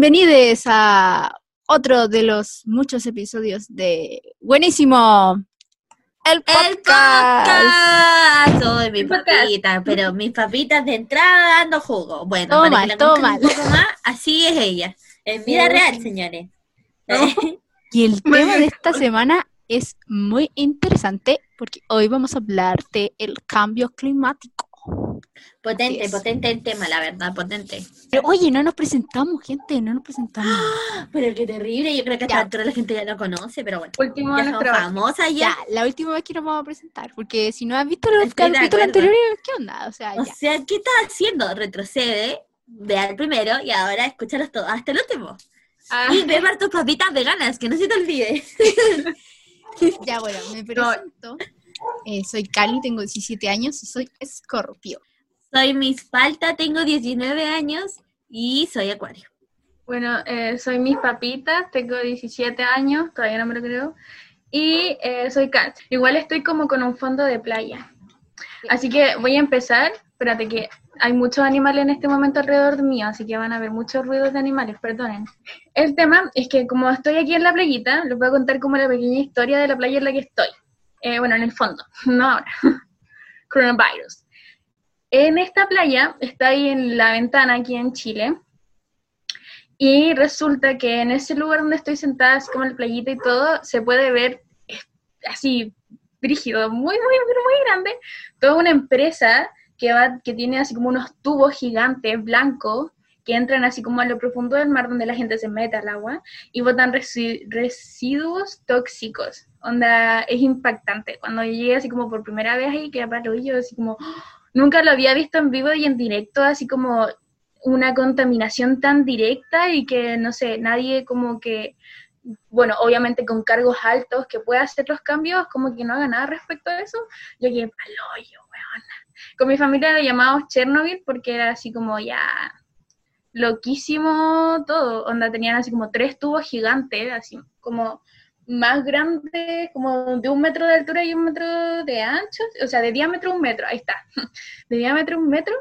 bienvenidos a otro de los muchos episodios de Buenísimo. El podcast. El podcast. Soy mi papita, pero mis papitas de entrada dando jugo. Bueno, Todo para mal, que la todo mal. un poco más, así es ella. En vida real, señores. Y el tema de esta semana es muy interesante porque hoy vamos a hablar de el cambio climático. Potente, potente el tema, la verdad, potente. Pero oye, no nos presentamos, gente, no nos presentamos. Pero qué terrible, yo creo que a Ya. esta altura la gente ya lo conoce, pero bueno. Último Ya de somos famosas Ya, ya. la última vez que nos vamos a presentar, porque si no has visto los capítulos anteriores, ¿qué onda? O sea, O ya. sea, ¿qué estás haciendo? Retrocede, ve al primero y ahora escúchalos todos hasta el último. Ah, Y ve tus papitas veganas, que no se te olvide. Ya, bueno, me presento. Eh, soy Cali, tengo 17 años y soy escorpio. Soy Miss Falta, tengo 19 años y soy acuario. bueno, eh, soy mis papitas, tengo 17 años, todavía no me lo creo, y eh, soy cáncer. Igual estoy como con un fondo de playa. Así que voy a empezar, espérate que hay muchos animales en este momento alrededor de mí, así que van a haber muchos ruidos de animales, perdonen. El tema es que como estoy aquí en la playita, les voy a contar como la pequeña historia de la playa en la que estoy. Eh, bueno, en el fondo, no ahora. Coronavirus. En esta playa, está ahí en la ventana aquí en Chile, y resulta que en ese lugar donde estoy sentada, así como la playita y todo, se puede ver así, brígido, muy, muy, muy grande, toda una empresa que, va, que tiene así como unos tubos gigantes blancos que entran así como a lo profundo del mar donde la gente se mete al agua y botan resi- residuos tóxicos. Onda, es impactante. Cuando yo llegué así como por primera vez ahí, que para yo así como, nunca lo había visto en vivo y en directo, así como una contaminación tan directa y que, no sé, nadie como que, bueno, obviamente con cargos altos que pueda hacer los cambios, como que no haga nada respecto a eso. Yo quedé pa'l hoyo, weón. Con mi familia lo llamamos Chernobyl porque era así como ya loquísimo todo. Onda, tenían así como tres tubos gigantes, así como más grandes, como de un metro de altura y un metro de ancho, o sea, de diámetro un metro, ahí está, de diámetro un metro,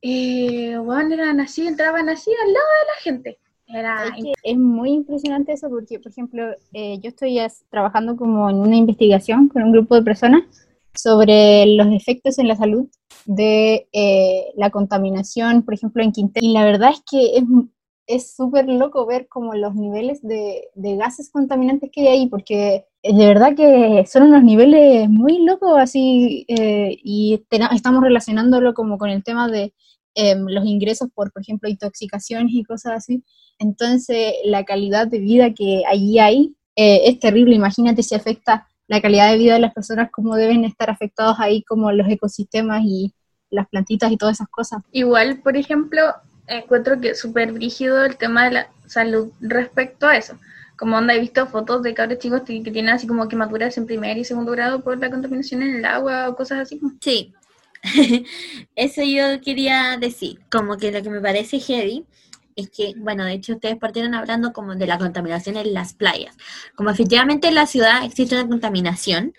eh, bueno, eran así, entraban así al lado de la gente. Era Es que es muy impresionante eso porque, por ejemplo, eh, yo estoy trabajando como en una investigación con un grupo de personas sobre los efectos en la salud de eh, la contaminación, por ejemplo, en Quintero. Y la verdad es que es es súper loco ver como los niveles de, de gases contaminantes que hay ahí, porque de verdad que son unos niveles muy locos así, eh, y tena- estamos relacionándolo como con el tema de em, los ingresos por, por ejemplo, intoxicaciones y cosas así. Entonces, la calidad de vida que allí hay eh, es terrible. Imagínate si afecta la calidad de vida de las personas, cómo deben estar afectados ahí como los ecosistemas y las plantitas y todas esas cosas. Igual, por ejemplo, encuentro que es súper brígido el tema de la salud respecto a eso. Como onda, he visto fotos de cabros chicos que tienen así como quemaduras en primer y segundo grado por la contaminación en el agua o cosas así. Sí, eso yo quería decir, como que lo que me parece heavy es que, bueno, de hecho ustedes partieron hablando como de la contaminación en las playas, como efectivamente en la ciudad existe una contaminación,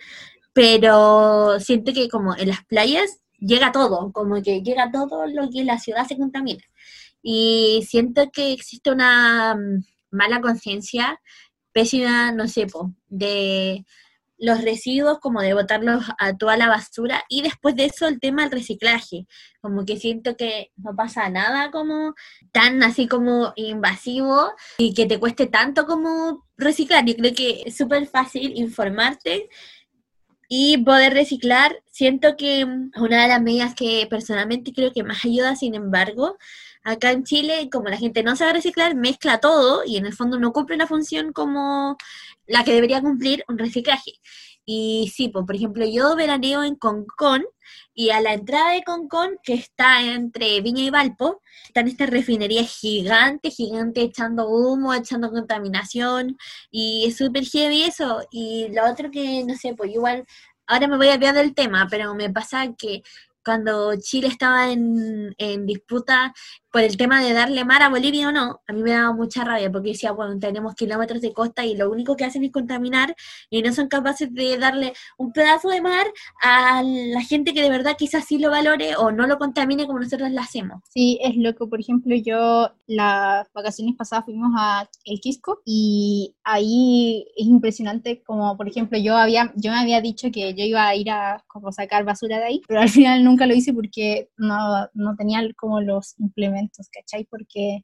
pero siento que como en las playas llega todo, como que llega todo lo que la ciudad se contamina. Y siento que existe una mm, mala conciencia, pésima, no sé, de los residuos, como de botarlos a toda la basura, y después de eso el tema del reciclaje, como que siento que no pasa nada como tan así como invasivo y que te cueste tanto como reciclar. Yo creo que es súper fácil informarte y poder reciclar. Siento que una de las medidas que personalmente creo que más ayuda, sin embargo, acá en Chile, como la gente no sabe reciclar, mezcla todo y en el fondo no cumple una función como la que debería cumplir un reciclaje. Y sí, pues, por ejemplo, yo veraneo en Concón y a la entrada de Concón, que está entre Viña y Valpo, están estas refinerías gigantes, gigantes, echando humo, echando contaminación, y es súper heavy eso. Y lo otro que, no sé, pues igual, ahora me voy a olvidar del tema, pero me pasa que cuando Chile estaba en, en disputa por el tema de darle mar a Bolivia o no, a mí me daba mucha rabia porque decía, bueno, tenemos kilómetros de costa y lo único que hacen es contaminar y no son capaces de darle un pedazo de mar a la gente que de verdad quizás sí lo valore o no lo contamine como nosotros lo hacemos. Sí, es loco. Por ejemplo, yo las vacaciones pasadas fuimos a El Quisco y ahí es impresionante como, por ejemplo, yo había yo me había dicho que yo iba a ir a como sacar basura de ahí, pero al final nunca lo hice porque no, no tenía como los implementos, ¿cachai? Porque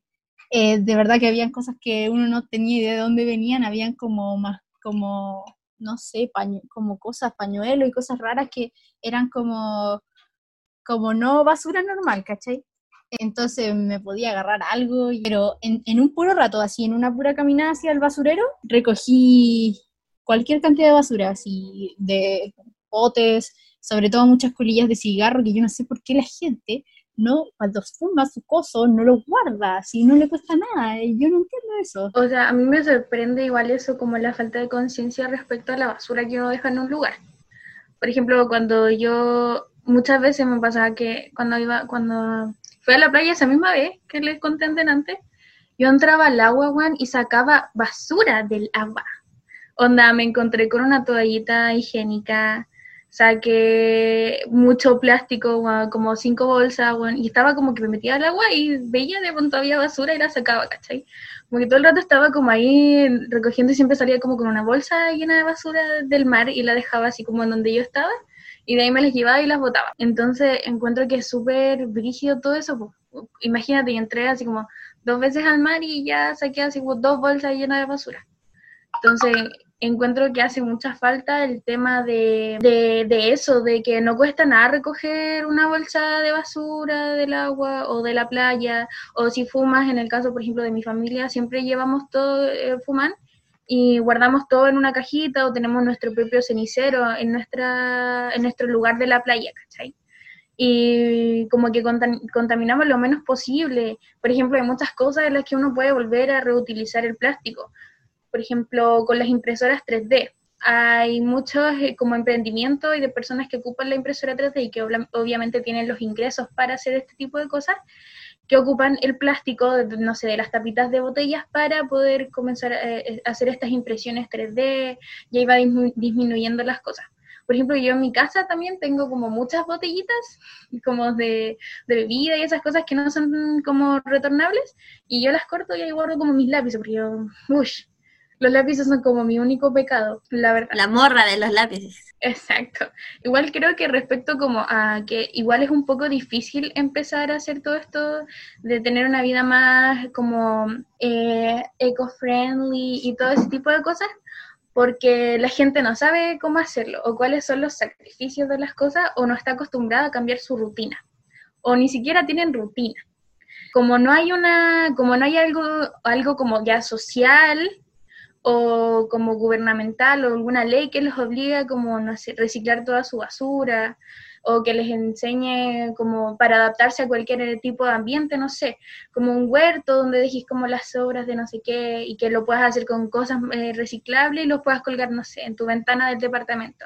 eh, de verdad que habían cosas que uno no tenía idea de dónde venían, habían como más, como, no sé, como cosas, pañuelos y cosas raras que eran como, como no basura normal, ¿cachai? Entonces me podía agarrar algo, pero en, en un puro rato, así, en una pura caminada hacia el basurero, recogí cualquier cantidad de basura, así, de potes, sobre todo muchas colillas de cigarro, que yo no sé por qué la gente no, cuando fuma su coso, no lo guarda, si no le cuesta nada, yo no entiendo eso. O sea, a mí me sorprende igual eso, como la falta de conciencia respecto a la basura que uno deja en un lugar. Por ejemplo, cuando yo, muchas veces me pasaba que cuando iba, cuando fui a la playa esa misma vez que les conté antes, yo entraba al agua, Juan, y sacaba basura del agua. Onda, me encontré con una toallita higiénica, saqué mucho plástico, como cinco bolsas, y estaba como que me metía al agua y veía de pronto había basura y la sacaba, ¿cachai? Como todo el rato estaba como ahí recogiendo y siempre salía como con una bolsa llena de basura del mar y la dejaba así como en donde yo estaba y de ahí me las llevaba y las botaba. Entonces encuentro que es súper brígido todo eso. Imagínate, y entré así como dos veces al mar y ya saqué así como dos bolsas llenas de basura. Entonces encuentro que hace mucha falta el tema de, de, eso, de que no cuesta nada recoger una bolsa de basura del agua o de la playa, o si fumas, en el caso, por ejemplo, de mi familia, siempre llevamos todo, eh, fuman, y guardamos todo en una cajita o tenemos nuestro propio cenicero en, nuestra, en nuestro lugar de la playa, ¿cachai? y como que contaminamos lo menos posible. Por ejemplo, hay muchas cosas en las que uno puede volver a reutilizar el plástico por ejemplo, con las impresoras 3D. Hay muchos eh, como emprendimientos y de personas que ocupan la impresora 3D y que obviamente tienen los ingresos para hacer este tipo de cosas, que ocupan el plástico, no sé, de las tapitas de botellas para poder comenzar eh, eh, a hacer estas impresiones 3D y ahí va disminuyendo las cosas. Por ejemplo, yo en mi casa también tengo como muchas botellitas como de, de, bebida y esas cosas que no son como retornables y yo las corto y ahí guardo como mis lápices porque yo, uy, los lápices son como mi único pecado, la verdad. La morra de los lápices. Exacto. Igual creo que respecto como a que igual es un poco difícil empezar a hacer todo esto de tener una vida más como eh, eco-friendly y todo ese tipo de cosas, porque la gente no sabe cómo hacerlo o cuáles son los sacrificios de las cosas o no está acostumbrada a cambiar su rutina o ni siquiera tienen rutina. Como no hay una, como no hay algo, algo como ya social o como gubernamental o alguna ley que les obliga como no sé, reciclar toda su basura o que les enseñe como para adaptarse a cualquier tipo de ambiente, no sé, como un huerto donde dejes como las sobras de no sé qué y que lo puedas hacer con cosas eh, reciclables y lo puedas colgar, no sé, en tu ventana del departamento.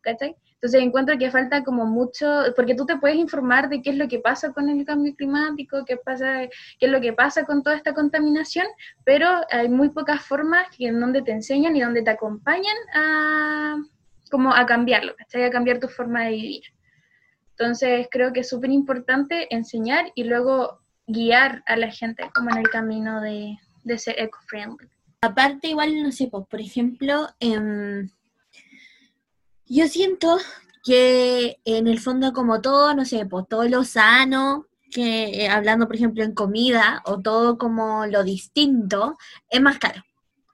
¿Cachai? Entonces encuentro que falta como mucho, porque tú te puedes informar de qué es lo que pasa con el cambio climático, qué, pasa, qué es lo que pasa con toda esta contaminación, pero hay muy pocas formas en donde te enseñan y donde te acompañan a, como a cambiarlo, a cambiar tu forma de vivir. Entonces creo que es súper importante enseñar y luego guiar a la gente como en el camino de, de ser eco-friendly. Aparte, igual, no sé, pues, por ejemplo, eh, yo siento que en el fondo como todo, no sé, pues todo lo sano, que eh, hablando por ejemplo en comida, o todo como lo distinto, es más caro.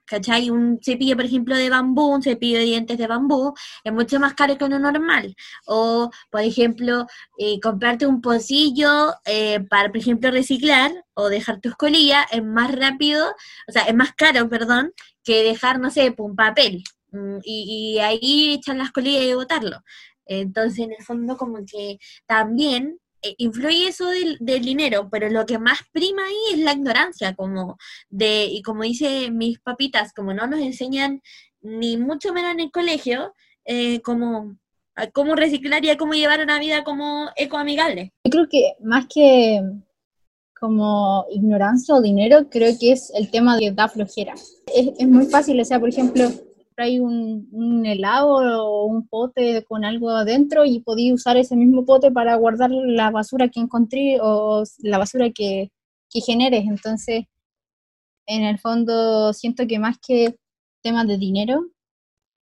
¿Cachai? Un cepillo, por ejemplo, de bambú, un cepillo de dientes de bambú, es mucho más caro que uno normal. O, por ejemplo, eh, comprarte un pocillo eh, para, por ejemplo, reciclar o dejar tus colillas es más rápido, o sea, es más caro, perdón, que dejar, no sé, un papel. Mm, y, ahí echan las colillas y botarlo. Entonces, en el fondo, como que también eh, influye eso del, dinero, pero lo que más prima ahí es la ignorancia, como de, y como dice mis papitas, como no nos enseñan ni mucho menos en el colegio, eh, como cómo reciclar y cómo llevar una vida como ecoamigable. Yo creo que más que como ignorancia o dinero, creo que es el tema de da flojera. Es muy fácil, o sea, por ejemplo, hay un, un, helado o un pote con algo adentro y podía usar ese mismo pote para guardar la basura que encontré o la basura que, que generes. Entonces, en el fondo, siento que más que tema de dinero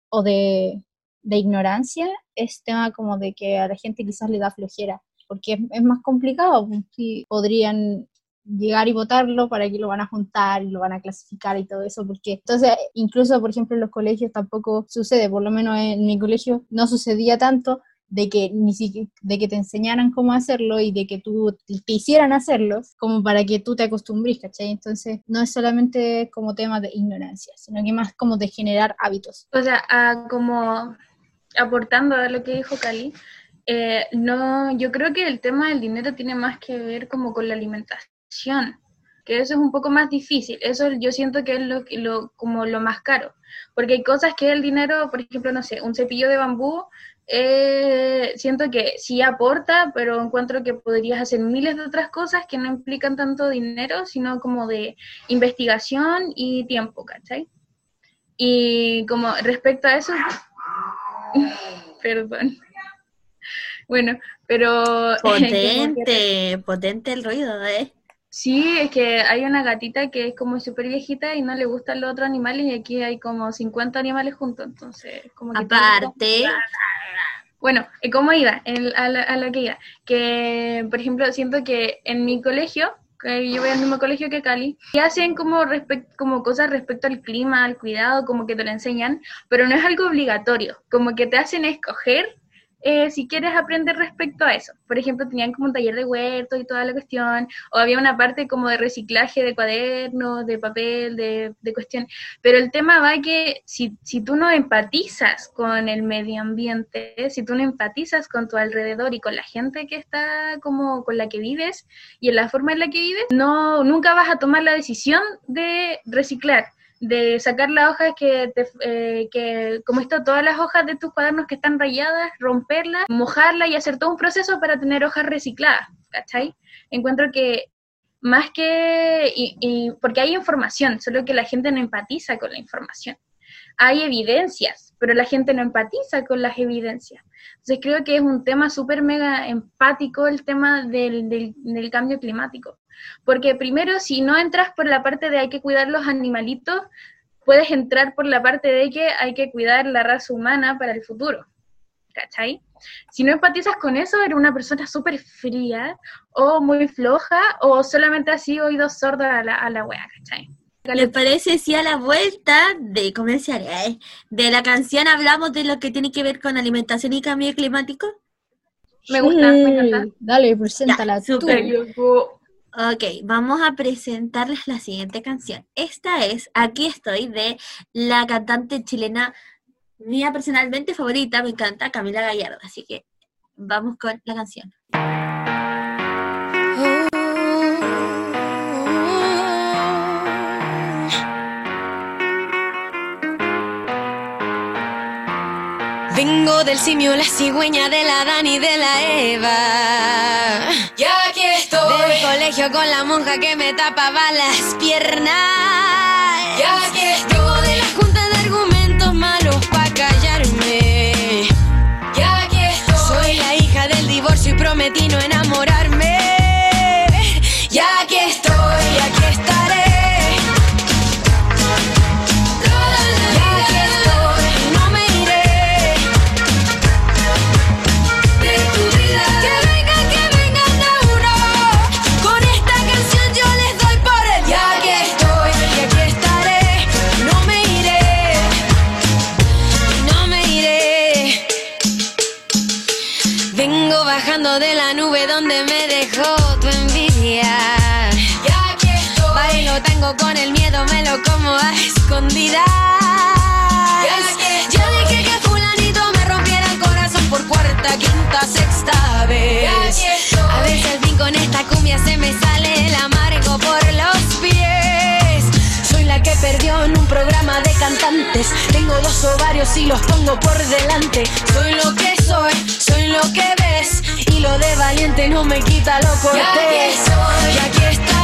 o de, de ignorancia, es tema como de que a la gente quizás le da flojera porque es, más complicado. Pues, si podrían llegar y votarlo para que lo van a juntar y lo van a clasificar y todo eso, porque entonces incluso por ejemplo en los colegios tampoco sucede, por lo menos en mi colegio no sucedía tanto de que ni siquiera, de que te enseñaran cómo hacerlo y de que tú te hicieran hacerlo, como para que tú te acostumbres, ¿cachai? Entonces, no es solamente como tema de ignorancia, sino que más como de generar hábitos. O sea, como aportando a lo que dijo Cali, eh, no, yo creo que el tema del dinero tiene más que ver como con la alimentación, que eso es un poco más difícil. Eso yo siento que es lo, lo, como lo más caro, porque hay cosas que el dinero, por ejemplo, no sé, un cepillo de bambú, eh, siento que sí aporta, pero encuentro que podrías hacer miles de otras cosas que no implican tanto dinero, sino como de investigación y tiempo, ¿cachai? Y como respecto a eso, perdón. Bueno, pero... Potente, potente el ruido, ¿eh? Sí, es que hay una gatita que es como súper viejita y no le gustan los otros animales y aquí hay como 50 animales juntos, entonces como que... Aparte... Bueno, ¿cómo iba? a, lo que iba. Que, por ejemplo, siento que en mi colegio, que yo voy al mismo colegio que Cali, y hacen como, como cosas respecto al clima, al cuidado, como que te lo enseñan, pero no es algo obligatorio, como que te hacen escoger eh, si quieres aprender respecto a eso. Por ejemplo, tenían como un taller de huerto y toda la cuestión, o había una parte como de reciclaje de cuadernos, de papel, de, de cuestión. Pero el tema va que si, si tú no empatizas con el medio ambiente, si tú no empatizas con tu alrededor y con la gente que está como con la que vives y en la forma en la que vives, no, nunca vas a tomar la decisión de reciclar de sacar las hojas que, te, eh, que como esto, todas las hojas de tus cuadernos que están rayadas, romperlas, mojarlas y hacer todo un proceso para tener hojas recicladas, ¿cachai? Encuentro que más que, y, porque hay información, solo que la gente no empatiza con la información. Hay evidencias, pero la gente no empatiza con las evidencias. Entonces creo que es un tema súper mega empático el tema del, del cambio climático. Porque primero, si no entras por la parte de hay que cuidar los animalitos, puedes entrar por la parte de que hay que cuidar la raza humana para el futuro. ¿Cachai? Si no empatizas con eso, eres una persona súper fría o muy floja o solamente así oído sordo a la, a la wea, ¿cachai? ¿Le parece si a la vuelta de comerciales de la canción hablamos de lo que tiene que ver con alimentación y cambio climático? Me gusta, me encanta. Dale, preséntala tú. Ok, vamos a presentarles la siguiente canción. Esta es Aquí estoy de la cantante chilena mía personalmente favorita, me encanta, Camila Gallardo. Así que vamos con la canción. Vengo del simio, la cigüeña de la Dani y de la Eva. Ya aquí estoy. Del colegio con la monja que me tapaba las piernas. Ya aquí estoy. En un programa de cantar gigantes. Tengo dos ovarios y los pongo por delante. Soy lo que soy, soy lo que ves. Y lo de valiente no me quita lo cortés. Y aquí soy, y aquí estaré.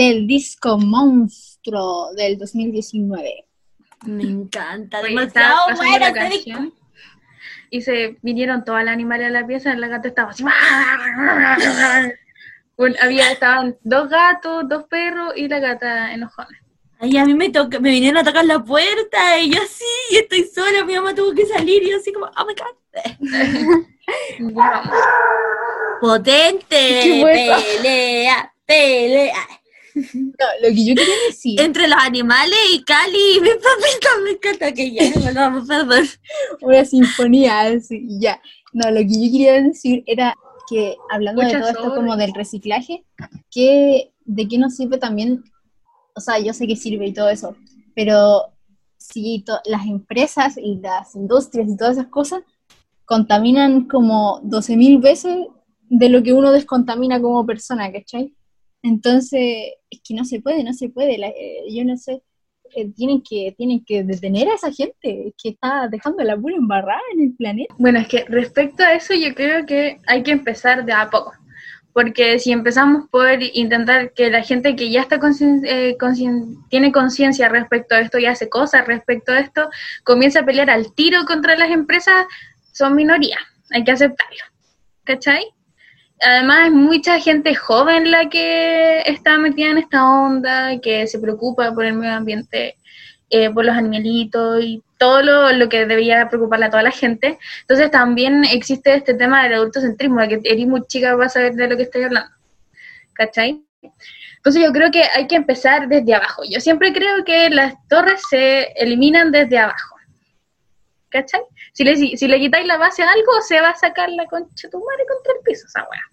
Del disco Monstruo del 2019. Me encanta, Oye, demasiado buena disco. canción y se vinieron todos los animales a la pieza, la gata estaba así. Bueno, había, estaban dos gatos, dos perros y la gata enojona. Ay, a mí me toca, me vinieron a tocar la puerta y yo así, y estoy sola, mi mamá tuvo que salir y yo así como, oh my god. Potente, pelea, pelea. No, lo que yo quería decir, Entre los animales y Cali y mi papita, me encanta que ya no lo vamos a perder. una sinfonía, así, y ya. No, lo que yo quería decir era que hablando de todo esto como del reciclaje, que de qué nos sirve también, o sea, yo sé que sirve y todo eso, pero si to- las empresas y las industrias y todas esas cosas contaminan como 12.000 veces de lo que uno descontamina como persona, ¿cachai? Entonces, es que no se puede, no se puede, la- eh, yo no sé, eh, tienen que, tienen que detener a esa gente que está dejando la pura embarrada en el planeta. Bueno, es que respecto a eso yo creo que hay que empezar de a poco. Porque si empezamos por intentar que la gente que ya está eh, tiene conciencia respecto a esto y hace cosas respecto a esto, comienza a pelear al tiro contra las empresas, son minoría. Hay que aceptarlo. ¿Cachai? Además, hay mucha gente joven la que está metida en esta onda, que se preocupa por el medio ambiente, eh, por los animalitos y todo lo, lo que debería preocuparle a toda la gente. Entonces también existe este tema del adultocentrismo, de que eres muy chica vas a saber de lo que estoy hablando. ¿Cachai? Entonces yo creo que hay que empezar desde abajo. Yo siempre creo que las torres se eliminan desde abajo. ¿Cachai? Si le, si le quitáis la base a algo, se va a sacar la concha tu madre contra el piso, esa weá.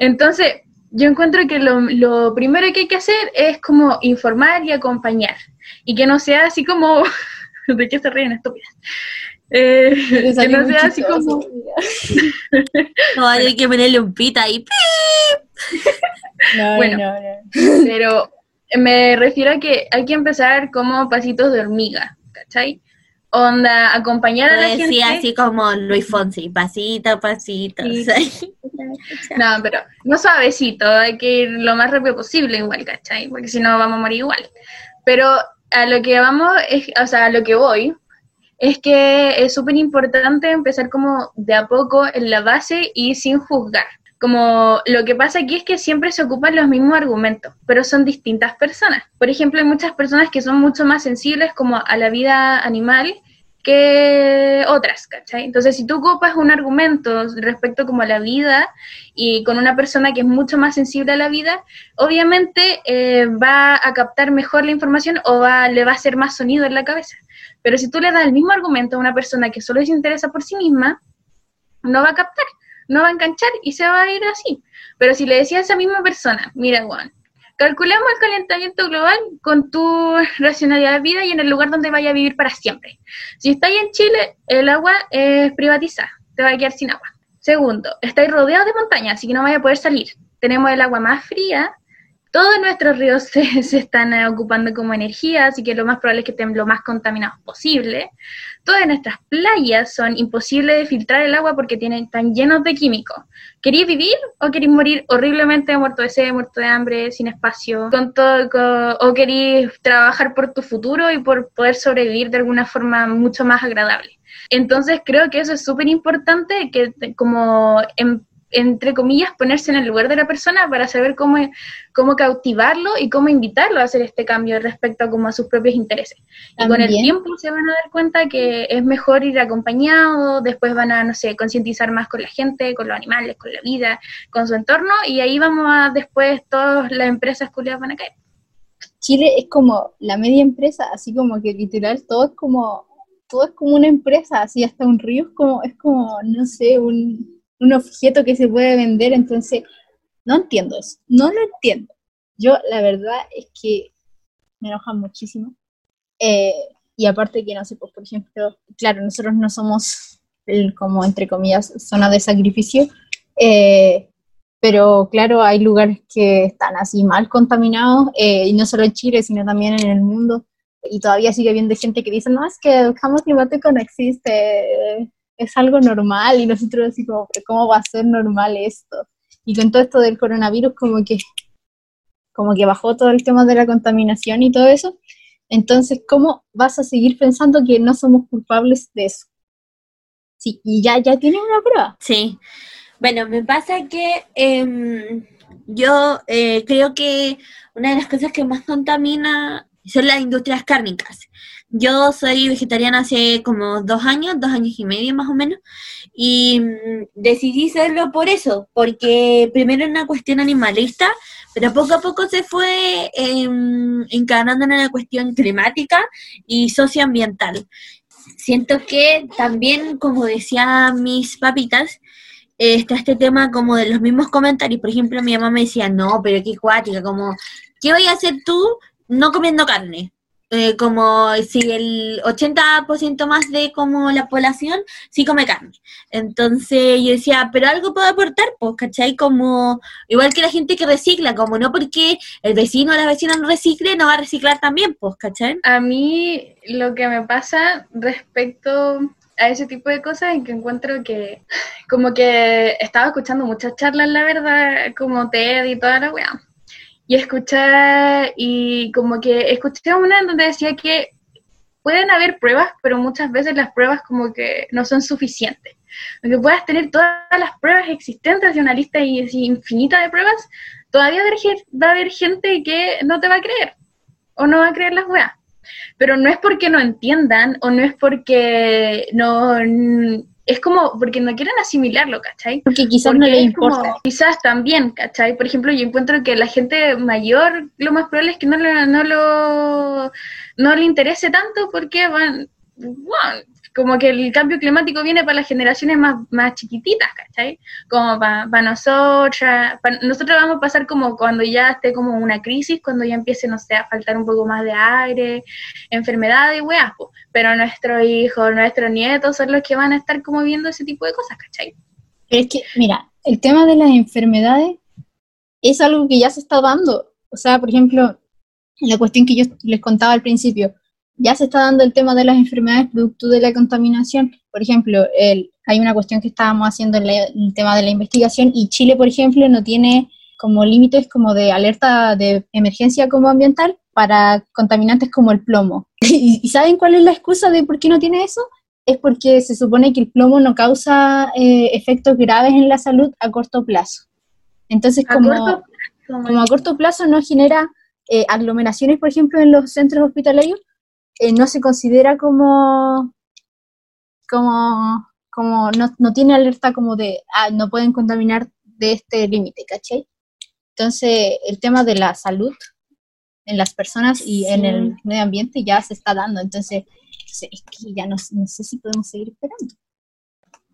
Entonces, yo encuentro que lo, lo primero que hay que hacer es como informar y acompañar. Y que no sea así como... ¿De qué se ríen estúpidas? Eh, que no sea así como... No, hay que ponerle un pita ahí. No, Bueno. no, no. Pero me refiero a que hay que empezar como pasitos de hormiga, ¿cachai? Onda, acompañar a la gente. Decía así como Luis Fonsi, pasito, pasito. Sí. ¿sí? No, pero no suavecito, hay que ir lo más rápido posible igual, ¿cachai? Porque si no vamos a morir igual. Pero a lo que vamos, es, o sea, a lo que voy, es que es súper importante empezar como de a poco en la base y sin juzgar. Como lo que pasa aquí es que siempre se ocupan los mismos argumentos, pero son distintas personas. Por ejemplo, hay muchas personas que son mucho más sensibles como a la vida animal que otras, ¿cachai? Entonces, si tú ocupas un argumento respecto como a la vida y con una persona que es mucho más sensible a la vida, obviamente eh, va a captar mejor la información o va, le va a hacer más sonido en la cabeza. Pero si tú le das el mismo argumento a una persona que solo se interesa por sí misma, no va a captar, no va a enganchar y se va a ir así. Pero si le decías a esa misma persona, mira, Juan, calculemos el calentamiento global con tu racionalidad de vida y en el lugar donde vaya a vivir para siempre. Si estáis en Chile, el agua es privatizada, te va a quedar sin agua. Segundo, estáis rodeados de montañas, así que no vaya a poder salir. Tenemos el agua más fría todos nuestros ríos se, se están ocupando como energía, así que lo más probable es que estén lo más contaminados posible. Todas nuestras playas son imposibles de filtrar el agua porque tienen, están llenos de químicos. ¿Queréis vivir o queréis morir horriblemente muerto de sed, muerto de hambre, sin espacio? Con todo, ¿O queréis trabajar por tu futuro y por poder sobrevivir de alguna forma mucho más agradable? Entonces creo que eso es súper importante, que como en- entre comillas ponerse en el lugar de la persona para saber cómo, cómo cautivarlo y cómo invitarlo a hacer este cambio respecto a, como a sus propios intereses. Y con el tiempo se van a dar cuenta que es mejor ir acompañado, después van a, no sé, concientizar más con la gente, con los animales, con la vida, con su entorno, y ahí vamos a, después todas las empresas culiadas van a caer. Chile es como la media empresa, así como que literal todo es como, todo es como una empresa, así hasta un río es como, es como, no sé, un, un objeto que se puede vender, entonces no entiendo eso, no lo entiendo. Yo la verdad es que me enoja muchísimo. Eh, y aparte que, no sé, pues por ejemplo, claro, nosotros no somos como entre comillas zona de sacrificio, eh, pero claro, hay lugares que están así mal contaminados, eh, y no solo en Chile, sino también en el mundo, y todavía sigue habiendo gente que dice, no, es que el cambio climático no existe, es algo normal, y nosotros como, "¿Pero ¿cómo va a ser normal esto? Y con todo esto del coronavirus, como que, como que bajó todo el tema de la contaminación y todo eso, entonces, ¿cómo vas a seguir pensando que no somos culpables de eso? Sí, y ya, ya tienen una prueba. Sí. Bueno, me pasa que em, yo eh, creo que una de las cosas que más contamina son las industrias cárnicas. Yo soy vegetariana hace como dos años, dos años y medio más o menos, y mm, decidí serlo por eso, porque primero era una cuestión animalista, pero poco a poco se fue em, encarnando en una cuestión climática y socioambiental. Siento que también, como decían mis papitas, eh, está este tema como de los mismos comentarios. Por ejemplo, mi mamá me decía, no, pero qué cuática, como, ¿qué voy a hacer tú no comiendo carne? Eh, como si el 80% más de como la población sí come carne. Entonces yo decía, pero algo puedo aportar, pues, ¿cachai? Como, igual que la gente que recicla, como no porque el vecino o la vecina no recicle, no va a reciclar también, pues, ¿cachai? A mí lo que me pasa respecto a ese tipo de cosas es que encuentro que como que estaba escuchando muchas charlas, la verdad, como TED y toda la weá. Y escuché, y como que escuché una en donde decía que pueden haber pruebas, pero muchas veces las pruebas como que no son suficientes. Aunque puedas tener todas las pruebas existentes de una lista y infinita de pruebas, todavía va a haber gente que no te va a creer o no va a creer las weas. Pero no es porque no entiendan o no es porque no... Es como porque no quieren asimilarlo, ¿cachai? Porque quizás no le como- importa. quizás también, ¿cachai? Por ejemplo, yo encuentro que la gente mayor, lo más probable es que no, le- no, lo, no le interese tanto porque van, bueno, como que el cambio climático viene para las generaciones más, más chiquititas, ¿cachai? Como para nosotras, pa- nosotros vamos a pasar como cuando ya esté como una crisis, cuando ya empiece, no sé, a faltar un poco más de aire, enfermedades weas, po. pero nuestros hijos, nuestros nietos son los que van a estar como viendo ese tipo de cosas, ¿cachai? Pero es que, mira, el tema de las enfermedades es algo que ya se está dando. O sea, por ejemplo, la cuestión que yo les contaba al principio, ya se está dando el tema de las enfermedades producto de la contaminación. Por ejemplo, el, hay una cuestión que estábamos haciendo en la- el tema de la investigación y Chile, por ejemplo, no tiene como límites como de alerta de emergencia como ambiental para contaminantes como el plomo. ¿Y, y saben cuál es la excusa de por qué no tiene eso? es porque se supone que el plomo no causa eh, efectos graves en la salud a corto plazo. Entonces, A como, corto plazo, como a corto plazo no genera eh, aglomeraciones, por ejemplo, en los centros hospitalarios, eh, no se considera como, como, como no, no tiene alerta como de, ah, no pueden contaminar de este límite, ¿cachai? Entonces, el tema de la salud en las personas y en Sí. el medio ambiente ya se está dando, entonces es que ya no, no sé si podemos seguir esperando.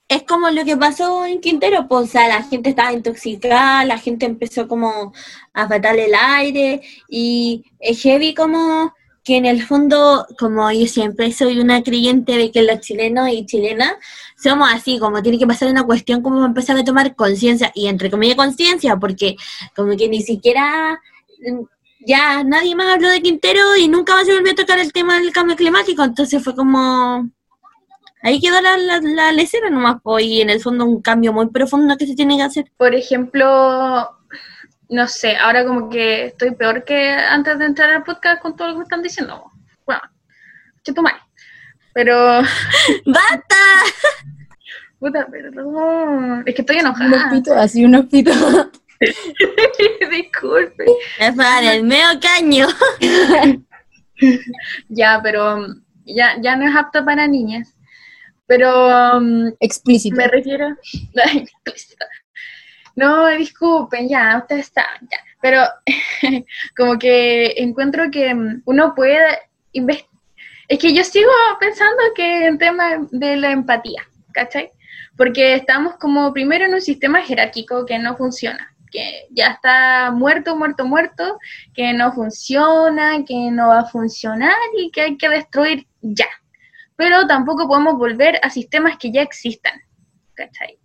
es como lo que pasó en Quintero, pues, o sea, la gente estaba intoxicada, la gente empezó como a faltarle el aire y es heavy como que en el fondo, como yo siempre soy una creyente de que los chilenos y chilenas somos así, como tiene que pasar una cuestión como empezar a tomar conciencia, y entre comillas conciencia, porque como que ni siquiera ya nadie más habló de Quintero y nunca más se volvió a tocar el tema del cambio climático, entonces fue como... Ahí quedó la, la, la nomás, y en el fondo un cambio muy profundo que se tiene que hacer. Por ejemplo, no sé, ahora como que estoy peor que antes de entrar al podcast con todo lo que me están diciendo. Bueno, tu mal. Pero, ¡Basta! puta, perdón. Es que estoy enojada. Unos pitos, así unos pitos. Disculpe. Es para el medio caño. Ya, pero ya, ya no es apto para niñas. Pero um, Explícito. me refiero. Explícito. No, disculpen, ya, ustedes saben, ya. Pero como que encuentro que um, uno puede investigar. Es que yo sigo pensando que el tema de la empatía, ¿cachai? Porque estamos como primero en un sistema jerárquico que no funciona, que ya está muerto, muerto, muerto, que no funciona, que no va a funcionar y que hay que destruir ya. Pero tampoco podemos volver a sistemas que ya existan, ¿cachai?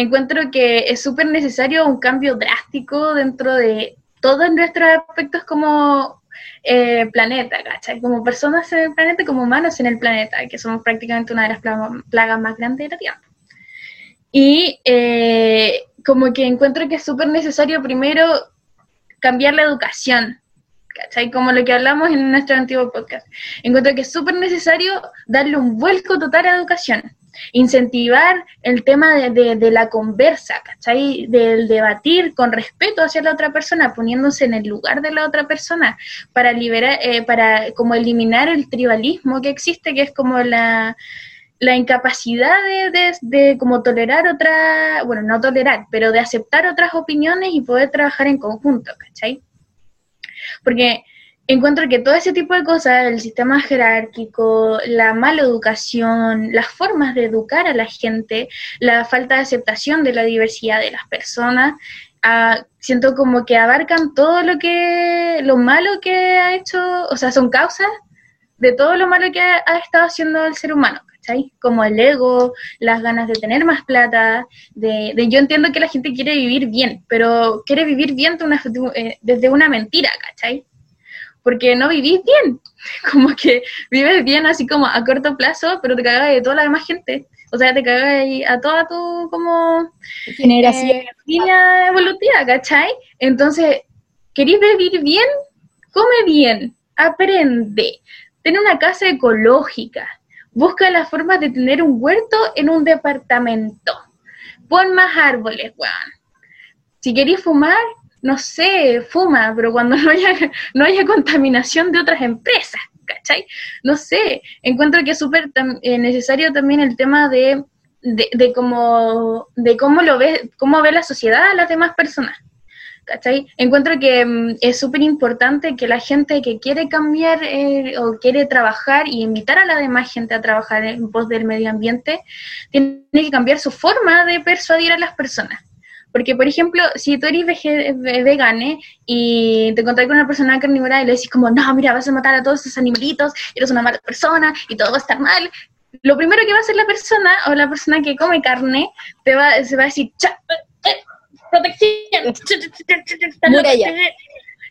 Encuentro que es súper necesario un cambio drástico dentro de todos nuestros aspectos como eh, planeta, ¿cachai? Como personas en el planeta, como humanos en el planeta, que somos prácticamente una de las plaga- plagas más grandes de la Tierra. Y eh, como que encuentro que es súper necesario primero cambiar la educación, ¿cachai? Como lo que hablamos en nuestro antiguo podcast. Encuentro que es súper necesario darle un vuelco total a la educación, incentivar el tema de, de- de la conversa, ¿cachai? Del debatir con respeto hacia la otra persona, poniéndose en el lugar de la otra persona, para liberar, eh, para como eliminar el tribalismo que existe, que es como la, la incapacidad de, de, de como tolerar otra, bueno, no tolerar, pero de aceptar otras opiniones y poder trabajar en conjunto, ¿cachai? Porque encuentro que todo ese tipo de cosas, el sistema jerárquico, la mala educación, las formas de educar a la gente, la falta de aceptación de la diversidad de las personas, ah, siento como que abarcan todo lo que, lo malo que ha hecho, o sea, son causas de todo lo malo que ha, estado haciendo el ser humano, ¿cachai? Como el ego, las ganas de tener más plata, de, de- yo entiendo que la gente quiere vivir bien, pero quiere vivir bien de una- eh, desde una mentira, ¿cachai? Porque no vivís bien, como que vives bien así como a corto plazo, pero te cagas de toda la demás gente. O sea, te cagas ahí a toda tu como Generación. eh, línea evolutiva, ¿cachai? Entonces, ¿queréis vivir bien? Come bien, aprende, ten una casa ecológica, busca las formas de tener un huerto en un departamento, pon más árboles, weón. Si queréis fumar, no sé, fuma, pero cuando no haya, no haya contaminación de otras empresas, ¿cachai? No sé, encuentro que es súper tam- eh, necesario también el tema de, de, de cómo, de cómo lo ve, cómo ve la sociedad a las demás personas. ¿Cachai? Encuentro que mm, es súper importante que la gente que quiere cambiar eh, o quiere trabajar y invitar a la demás gente a trabajar en pos del medio ambiente, tiene que cambiar su forma de persuadir a las personas. Porque, por ejemplo, si tú eres vegane y te encontrás con una persona carnívora y le decís como, no, mira, vas a matar a todos esos animalitos, eres una mala persona y todo va a estar mal, lo primero que va a hacer la persona o la persona que come carne te va, se va a decir, "Cha, eh, eh, protección, ya.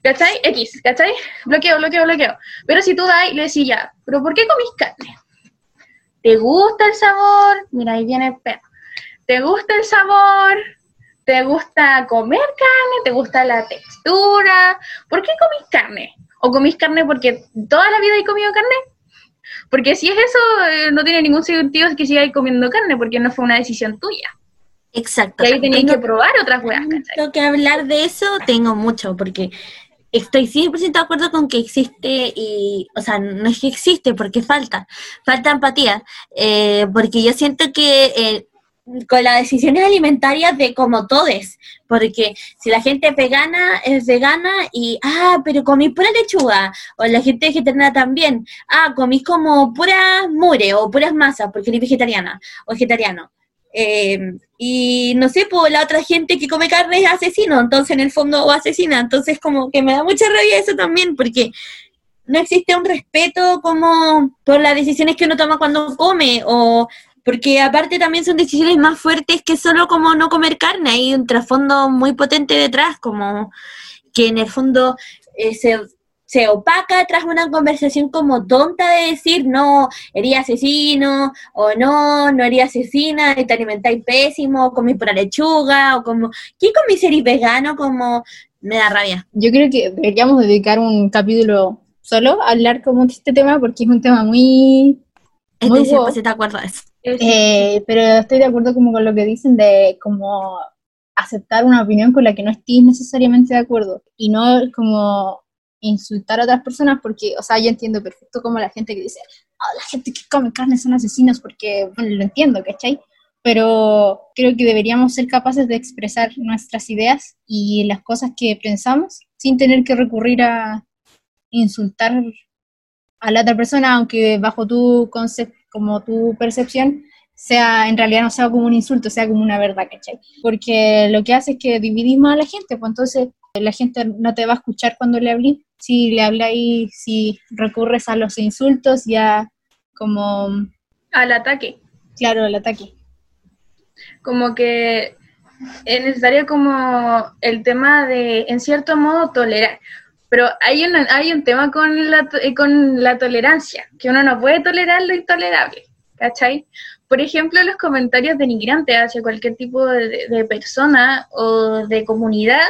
¿cachai? X, ¿cachai? Bloqueo, bloqueo, bloqueo. Pero si tú vas y le decís ya, ¿pero por qué comís carne? ¿Te gusta el sabor? Mira, ahí viene el perro. ¿Te gusta el sabor? ¿Te gusta comer carne? ¿Te gusta la textura? ¿Por qué comís carne? ¿O comís carne porque toda la vida he comido carne? Porque si es eso, eh, no tiene ningún sentido que sigáis comiendo carne, porque no fue una decisión tuya. Exacto. Y ahí tenéis que probar otras ¿cachai? Tengo que hablar de eso, tengo mucho, porque estoy 100% de acuerdo con que existe y, o sea, no es que existe, porque falta, falta empatía, eh, porque yo siento que eh, con las decisiones alimentarias de como todes, porque si la gente vegana, es vegana y, ah, pero comí pura lechuga, o la gente vegetariana también, ah, comís como puras mure o puras masas, porque eres vegetariana o vegetariano. Eh, y no sé, pues la otra gente que come carne es asesino, entonces en el fondo o asesina, entonces como que me da mucha rabia eso también, porque no existe un respeto como por las decisiones que uno toma cuando come, o porque aparte también son decisiones más fuertes que solo como no comer carne, hay un trasfondo muy potente detrás, como que en el fondo eh, se, se opaca tras una conversación como tonta de decir, no, eres asesino, o no, no eres asesina, y te alimentáis pésimo, o comí pura lechuga, o como, ¿qué comí series vegano? Como, me da rabia. Yo creo que deberíamos dedicar un capítulo solo a hablar como de este tema porque es un tema muy... Estoy Muy wow. 100% de eso. Eh, pero estoy de acuerdo como con lo que dicen de como aceptar una opinión con la que no estés necesariamente de acuerdo y no como insultar a otras personas porque, o sea, yo entiendo perfecto como la gente que dice, "Ah, la gente que come carne son asesinos porque, bueno, lo entiendo, ¿cachai? Pero creo que deberíamos ser capaces de expresar nuestras ideas y las cosas que pensamos sin tener que recurrir a insultar a la otra persona, aunque bajo tu concepto, como tu percepción, sea, en realidad no sea como un insulto, sea como una verdad, ¿cachai? Porque lo que hace es que dividimos a la gente, pues entonces la gente no te va a escuchar cuando le hablé. Si le habláis, si recurres a los insultos, ya como, Al ataque. claro, el ataque. como que es necesario como el tema de, en cierto modo, tolerar. Pero hay, una, hay un tema con la, eh, con la tolerancia, que uno no puede tolerar lo intolerable, ¿cachai? Por ejemplo, los comentarios denigrantes hacia cualquier tipo de, de persona o de comunidad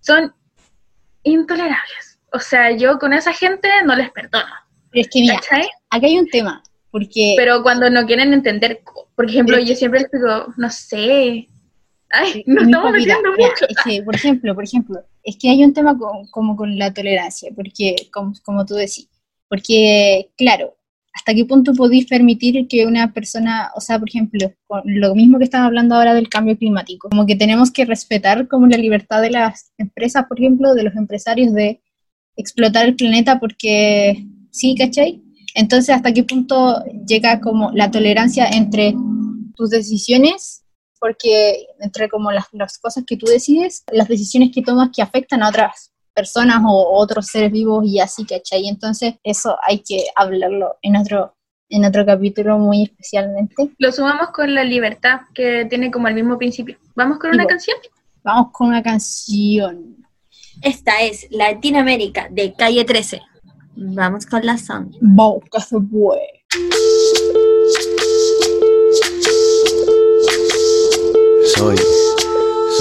son intolerables. O sea, yo con esa gente no les perdono, es que mira, ¿cachai? acá hay un tema, porque Pero cuando no quieren entender, por ejemplo, yo siempre les digo, no sé, ay, no Mi estamos metiendo mucho. es que, por ejemplo, por ejemplo, es que hay un tema con- como con la tolerancia, porque, como, como tú decís, porque, claro, ¿hasta qué punto podéis permitir que una persona, o sea, por ejemplo, con lo mismo que estamos hablando ahora del cambio climático, como que tenemos que respetar como la libertad de las empresas, por ejemplo, de los empresarios de explotar el planeta porque sí, ¿cachai? Entonces, ¿hasta qué punto llega como la tolerancia entre tus decisiones porque entre como las, las cosas que tú decides, las decisiones que tomas que afectan a otras personas o otros seres vivos y así, ¿cachai? Entonces eso hay que hablarlo en otro, en otro capítulo muy especialmente. Lo sumamos con la libertad, que tiene como el mismo principio. ¿Vamos con una Igual. canción? Vamos con una canción. Esta es Latinoamérica de Calle 13. Vamos con la song. Vamos, que se puede. Soy,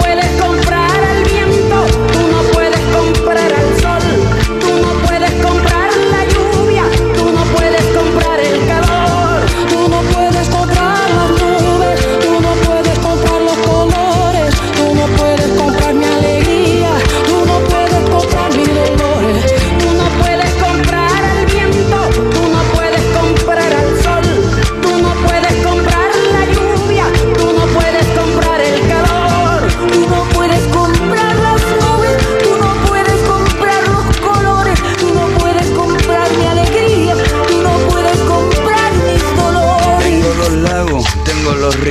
puedes comprar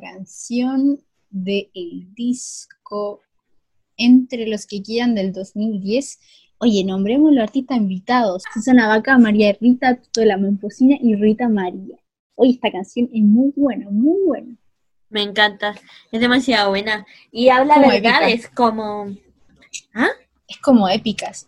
canción de el disco Entre los que quieran del 2010. Oye, nombremos los artistas invitados. Susana Vaca, María Rita, Tuto de la Momposina y Rita María. Oye, esta canción es muy buena, muy buena. Me encanta, es demasiado buena. Y habla Como verdades, como... ¿Ah? Es como épicas.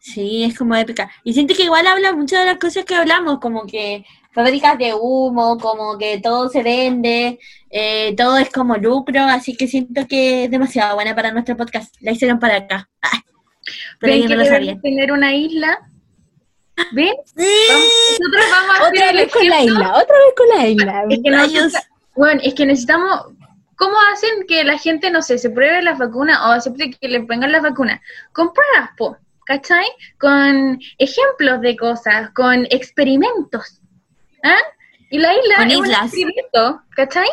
Sí, es como épica. Y siento que igual habla muchas de las cosas que hablamos, como que fábricas de humo, como que todo se vende, eh, todo es como lucro, así que siento que es demasiado buena para nuestro podcast. La hicieron para acá. Pero ¿Ven que no lo sabía. tener una isla? ¿Ven? Vamos- nosotros vamos a hacer Otra vez con la isla, otra vez con la isla. Es que Rayos. nosotros- bueno, es que necesitamos. ¿Cómo hacen que la gente, no sé, se pruebe las vacunas o acepte que le pongan las vacunas? Con pruebas, po, ¿cachai? Con ejemplos de cosas, con experimentos. ¿Ah? Y la isla Con es un islas. experimento, ¿cachai?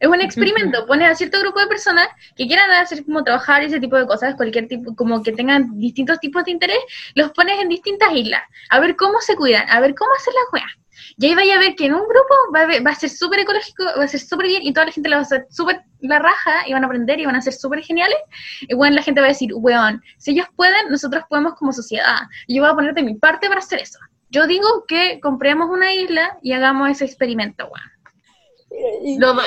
Es un experimento. Pones a cierto grupo de personas que quieran hacer como trabajar ese tipo de cosas, cualquier tipo, como que tengan distintos tipos de interés, los pones en distintas islas, a ver cómo se cuidan, a ver cómo hacer las weas. Y ahí vaya a ver que en un grupo va a, ver- va a ser súper ecológico, va a ser súper bien y toda la gente le va a hacer súper la raja y van a aprender y van a ser súper geniales. Y bueno, la gente va a decir, weón, si ellos pueden, nosotros podemos como sociedad. Y yo voy a poner de mi parte para hacer eso. Yo digo que compremos una isla y hagamos ese experimento, weón. Lo doy.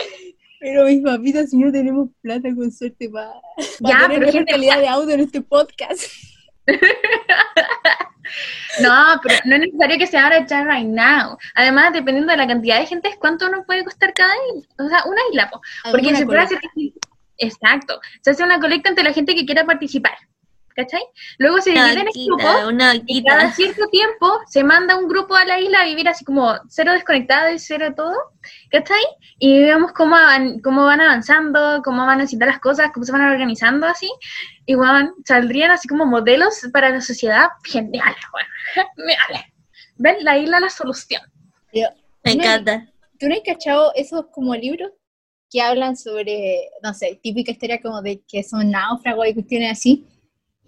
Pero mis papitas, si no tenemos plata, con suerte para Ya, tener pero gente- calidad de audio en este podcast. No, pero no es necesario que se abra chat right now. Además, dependiendo de la cantidad de gente, es cuánto nos puede costar cada isla. O sea, una isla, po. Porque se puede hacer. Exacto. Se hace una colecta entre la gente que quiera participar. ¿Cachai? Luego se dividen en grupos. Y cada cierto tiempo se manda un grupo a la isla a vivir así como cero desconectado y cero todo, ¿cachai? Y vemos cómo van, cómo van avanzando, cómo van haciendo las cosas, cómo se van organizando así. Y bueno, saldrían así como modelos para la sociedad geniales, bueno, geniales. ¿Ven? La isla la solución. Yo- Me ¿tú no- encanta. ¿Tú no has cachado esos como libros que hablan sobre, no sé, típica historia como de que son náufragos y cuestiones así,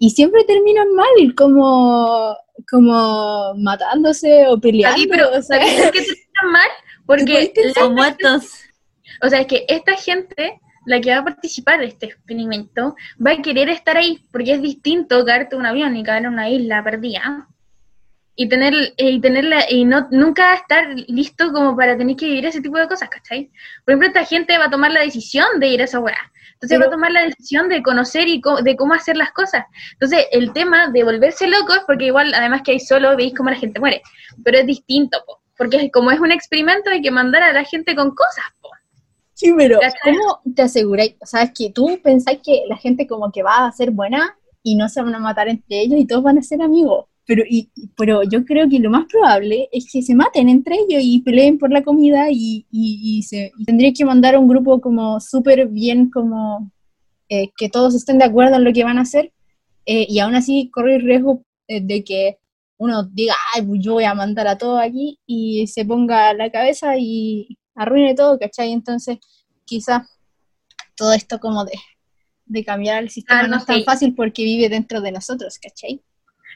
y siempre terminan mal, como, como matándose o peleando. Sí, pero o sea, ¿sabes por qué terminan mal? Porque Son muertos. O sea, es que esta gente, la que va a participar de este experimento, va a querer estar ahí, porque es distinto caerte un avión y caer en una isla perdida. Y tener, y tenerla, y no, nunca estar listo como para tener que vivir ese tipo de cosas, ¿cachai? Por ejemplo, esta gente va a tomar la decisión de ir a esa weá. Entonces Pero- va a tomar la decisión de conocer y co- de cómo hacer las cosas. Entonces, el tema de volverse locos, porque igual, además que ahí solo veis cómo la gente muere, pero es distinto, po, porque es- como es un experimento hay que mandar a la gente con cosas, po. Sí, pero. ¿cómo te aseguráis? O sea, es que tú pensáis que la gente como que va a ser buena y no se van a matar entre ellos y todos van a ser amigos. Pero, y, pero yo creo que lo más probable es que se maten entre ellos y peleen por la comida y, y, y se, y tendríais que mandar un grupo como súper bien, como eh, que todos estén de acuerdo en lo que van a hacer eh, y aún así correr el riesgo eh, de que uno diga, ay, pues yo voy a mandar a todos aquí y se ponga la cabeza y arruine todo, ¿cachai? Entonces, quizás todo esto como de, de cambiar el sistema Ah, no, no es tan fácil porque vive dentro de nosotros, ¿cachai?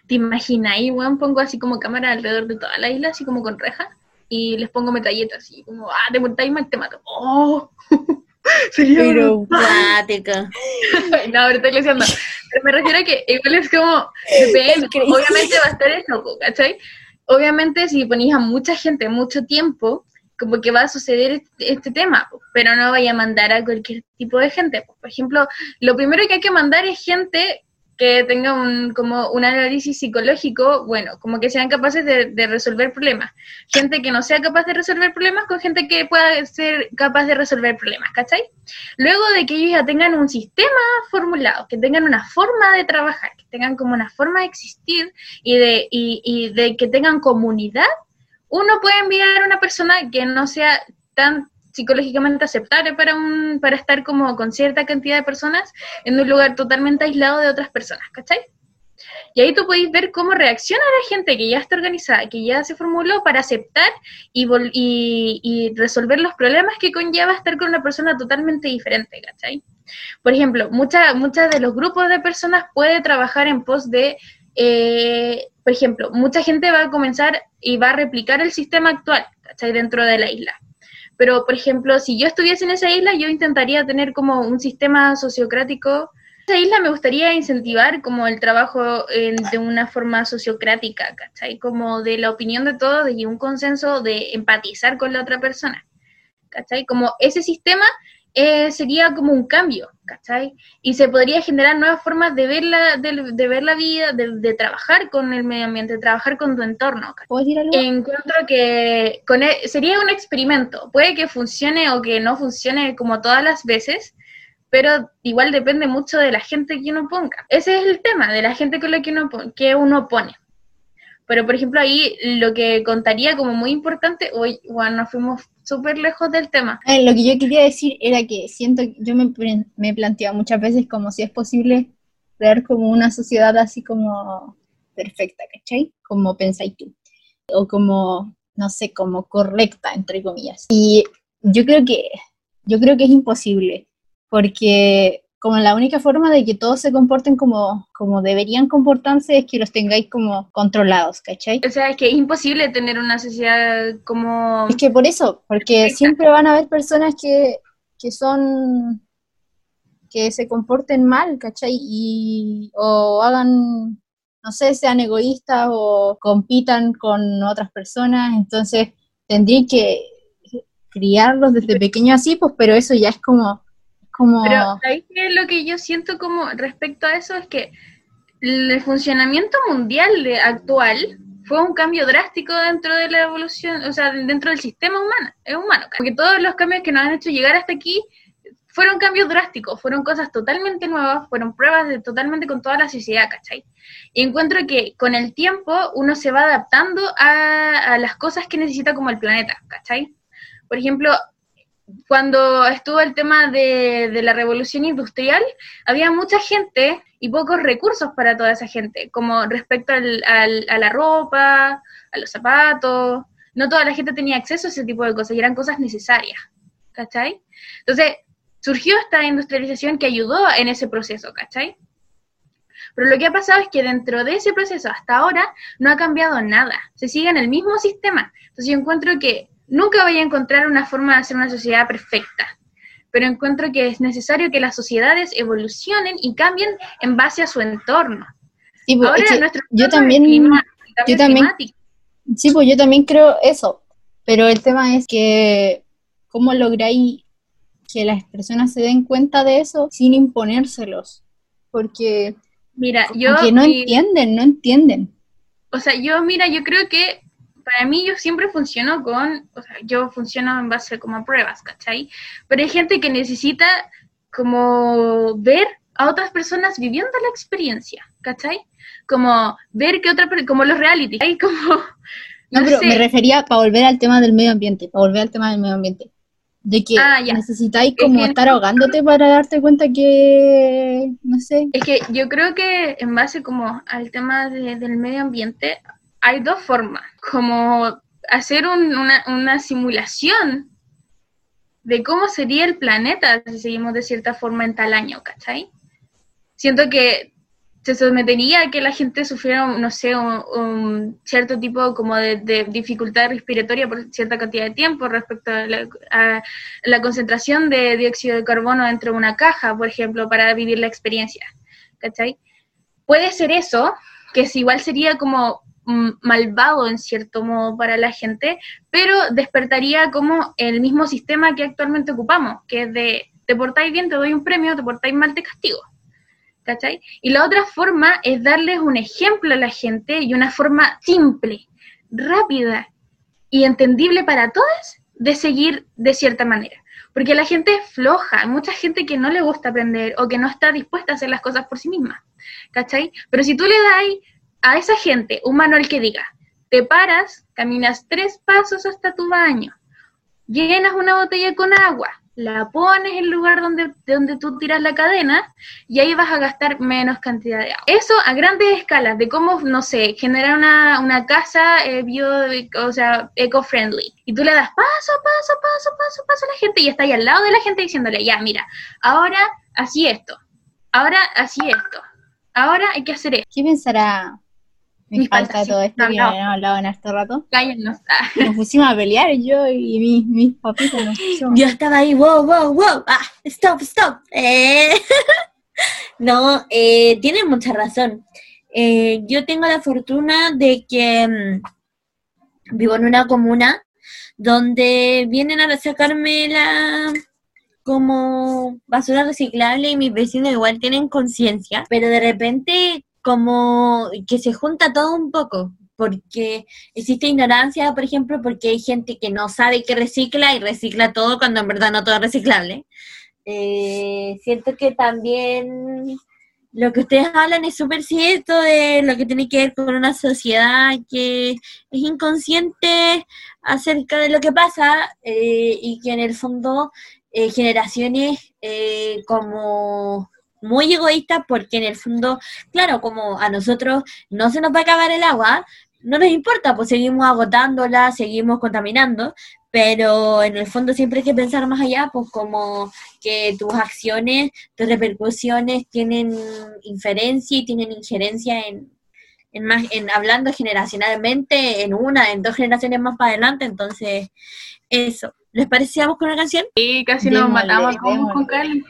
¿Te imaginas? Y weón, pongo así como cámara alrededor de toda la isla, así como con reja, y les pongo metralletas, así como, ah, te portáis mal, te mato. ¡Oh! Sería Pero, Cuático. no, pero estoy diciendo. Pero me refiero a que igual es como, depende, obviamente va a estar eso, ¿cachai? Obviamente si ponís a mucha gente mucho tiempo, como que va a suceder este, este tema, pero no vaya a mandar a cualquier tipo de gente. po. Por ejemplo, lo primero que hay que mandar es gente que tenga un, como un análisis psicológico, bueno, como que sean capaces de, de resolver problemas. Gente que no sea capaz de resolver problemas con gente que pueda ser capaz de resolver problemas, ¿cachai? Luego de que ellos ya tengan un sistema formulado, que tengan una forma de trabajar, que tengan como una forma de existir y de, y, y de que tengan comunidad, uno puede enviar a una persona que no sea tan psicológicamente aceptable para un para estar como con cierta cantidad de personas en un lugar totalmente aislado de otras personas, ¿cachai? Y ahí tú podéis ver cómo reacciona la gente que ya está organizada, que ya se formuló para aceptar y, vol- y, resolver los problemas que conlleva estar con una persona totalmente diferente, ¿cachai? Por ejemplo, muchas muchas de los grupos de personas puede trabajar en pos de, eh, por ejemplo, mucha gente va a comenzar y va a replicar el sistema actual, ¿cachai? Dentro de la isla. Pero, por ejemplo, si yo estuviese en esa isla, yo intentaría tener como un sistema sociocrático. En esa isla me gustaría incentivar como el trabajo en- de una forma sociocrática, ¿cachai? Como de la opinión de todos y un consenso de empatizar con la otra persona, ¿cachai? Como ese sistema eh, sería como un cambio, ¿cachai? Y se podría generar nuevas formas de ver la, de, de ver la vida, de, de trabajar con el medio ambiente, de trabajar con tu entorno, ¿cachai? ¿Puedo decir algo? Encuentro que con e- sería un experimento. Puede que funcione o que no funcione como todas las veces, pero igual depende mucho de la gente que uno ponga. Ese es el tema, de la gente con la que uno, que uno pone. Pero, por ejemplo, ahí lo que contaría como muy importante, hoy, bueno, nos fuimos súper lejos del tema. Eh, lo que yo quería decir era que siento, yo me, me he planteado muchas veces como si es posible crear como una sociedad así como perfecta, ¿cachai? Como pensáis tú. O como, no sé, como correcta, entre comillas. Y yo creo que, yo creo que es imposible, porque como la única forma de que todos se comporten como, como deberían comportarse es que los tengáis como controlados, ¿cachai? O sea, es que es imposible tener una sociedad como... Es que por eso, porque siempre van a haber personas que, que son, que se comporten mal, ¿cachai? Y, o hagan, no sé, sean egoístas o compitan con otras personas, entonces tendría que criarlos desde pequeños así, pues, pero eso ya es como, Pero ¿sabéis qué? lo que yo siento como respecto a eso es que el funcionamiento mundial actual fue un cambio drástico dentro de la evolución, o sea, dentro del sistema humano, es humano, porque todos los cambios que nos han hecho llegar hasta aquí fueron cambios drásticos, fueron cosas totalmente nuevas, fueron pruebas de totalmente con toda la sociedad, ¿cachai? Y encuentro que con el tiempo uno se va adaptando a, a las cosas que necesita como el planeta, ¿cachai? Por ejemplo, cuando estuvo el tema de, la revolución industrial, había mucha gente y pocos recursos para toda esa gente, como respecto al- a la ropa, a los zapatos. No toda la gente tenía acceso a ese tipo de cosas y eran cosas necesarias. ¿cachai? Entonces, surgió esta industrialización que ayudó en ese proceso, ¿cachai? Pero lo que ha pasado es que dentro de ese proceso hasta ahora no ha cambiado nada, se sigue en el mismo sistema. Entonces yo encuentro que nunca voy a encontrar una forma de hacer una sociedad perfecta, pero encuentro que es necesario que las sociedades evolucionen y cambien en base a su entorno. Sí, pues, Ahora es que nuestro yo también, clima- yo también- climático. sí, pues yo también creo eso, pero el tema es que cómo lográis que las personas se den cuenta de eso sin imponérselos, porque Mira, yo que no entienden, no entienden. O sea, yo, mira, yo creo que para mí yo siempre funciono con, o sea, yo funciono en base como a pruebas, ¿cachai? Pero hay gente que necesita como ver a otras personas viviendo la experiencia, ¿cachai? Como ver que otra, como los reality, hay como, No, no pero sé, me refería para volver al tema del medio ambiente, para volver al tema del medio ambiente. De que Ah, necesitáis Es como que- estar ahogándote para darte cuenta que, no sé, Es que yo creo que en base como al tema de- del medio ambiente hay dos formas, como hacer un- una, simulación de cómo sería el planeta si seguimos de cierta forma en tal año, ¿cachai? Siento que se sometería a que la gente sufriera, no sé, un, cierto tipo como de, dificultad respiratoria por cierta cantidad de tiempo respecto a la, concentración de dióxido de carbono dentro de una caja, por ejemplo, para vivir la experiencia, ¿cachai? Puede ser eso, que es, igual sería como malvado en cierto modo para la gente, pero despertaría como el mismo sistema que actualmente ocupamos, que es de te portáis bien, te doy un premio, te portáis mal, te castigo. ¿Cachai? Y la otra forma es darles un ejemplo a la gente y una forma simple, rápida y entendible para todos de seguir de cierta manera. Porque la gente es floja, hay mucha gente que no le gusta aprender o que no está dispuesta a hacer las cosas por sí misma. ¿Cachai? Pero si tú le das a esa gente un manual que diga, te paras, caminas tres pasos hasta tu baño, llenas una botella con agua, la pones en el lugar donde, donde tú tiras la cadena y ahí vas a gastar menos cantidad de agua. Eso a grandes escalas, de cómo, no sé, generar una, una casa eh, bio, o sea, eco-friendly. Y tú le das paso, paso, paso, paso, paso a la gente y está ahí al lado de la gente diciéndole, ya, mira, ahora así esto, ahora así esto, ahora hay que hacer esto. ¿qué pensará mi Mis falta de todo esto que no hablado en este rato? Cállennos. Nos pusimos a pelear yo y mis, mis papitos nos. Yo estaba ahí, wow, wow, wow. Ah, stop, stop. Eh, no, eh, tienes mucha razón. Eh, yo tengo la fortuna de que mm, vivo en una comuna donde vienen a sacarme la como basura reciclable y mis vecinos igual tienen conciencia, pero de repente como que se junta todo un poco, porque existe ignorancia, por ejemplo, porque hay gente que no sabe que recicla y recicla todo cuando en verdad no todo es reciclable. Eh, siento que también lo que ustedes hablan es súper cierto de lo que tiene que ver con una sociedad que es inconsciente acerca de lo que pasa eh, y que en el fondo eh, generaciones como muy egoístas porque en el fondo, claro, como a nosotros no se nos va a acabar el agua, no nos importa, pues seguimos agotándola, seguimos contaminando, pero en el fondo siempre hay que pensar más allá, pues como que tus acciones, tus repercusiones tienen inferencia y tienen injerencia en, en más, en hablando generacionalmente, en una, en dos generaciones más para adelante, entonces eso. ¿Les parece si vamos con una canción? Y casi nos matamos con, démosle.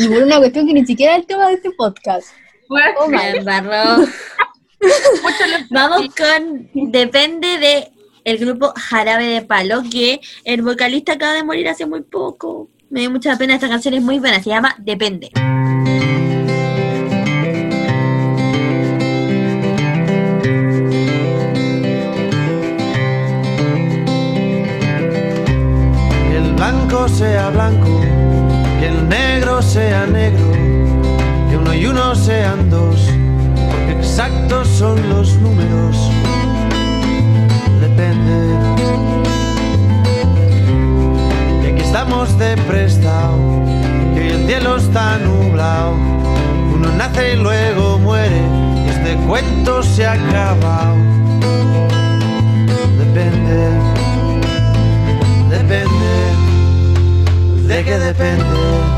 Y por una cuestión que ni siquiera es el tema de este podcast. Bueno, Oh, my. Vamos con Depende de el grupo Jarabe de Palo, que el vocalista acaba de morir hace muy poco. Me dio mucha pena, esta canción es muy buena, se llama Depende. El blanco sea blanco, negro sea negro, que uno y uno sean dos, porque exactos son los números. Depende. Que aquí estamos de prestado, que hoy el cielo está nublado. Uno nace y luego muere, y este cuento se ha acabado. Depende depende. ¿De qué depende?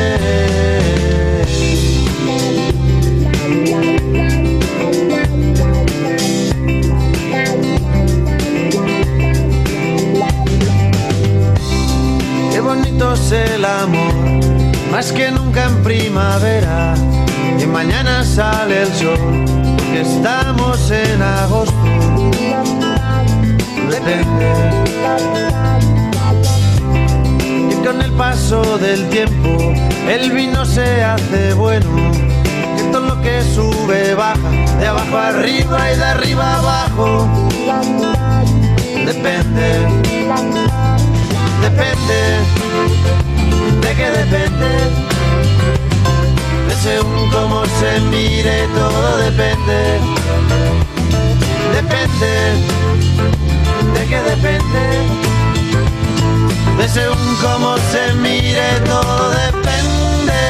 Según cómo se mire, todo depende.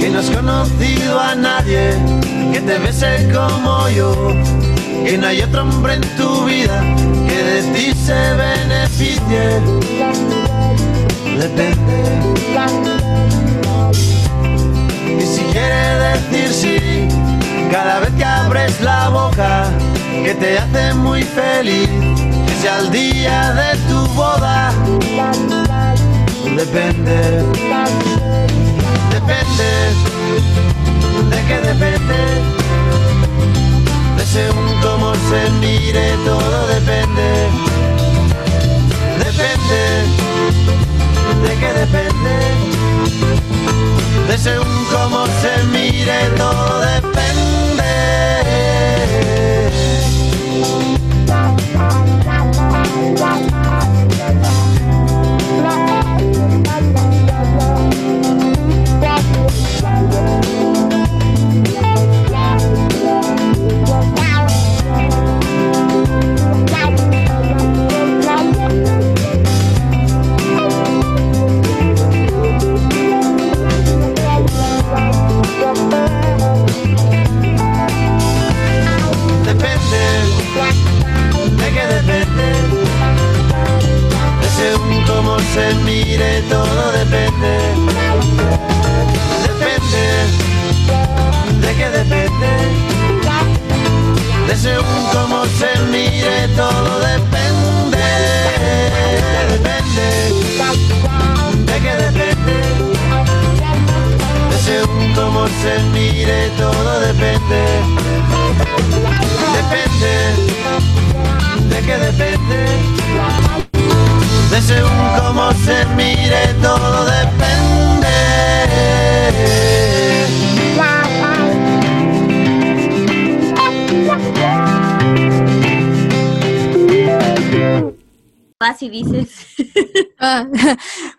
que no has conocido a nadie que te bese como yo, que no hay otro hombre en tu vida que de ti se beneficie. Depende. Quiere decir sí, cada vez que abres la boca, que te hace muy feliz, que sea el día de tu boda. Depende. Depende, de qué depende, de según cómo se mire, todo depende, depende, de qué depende, de según cómo se mire, todo depende. Depende,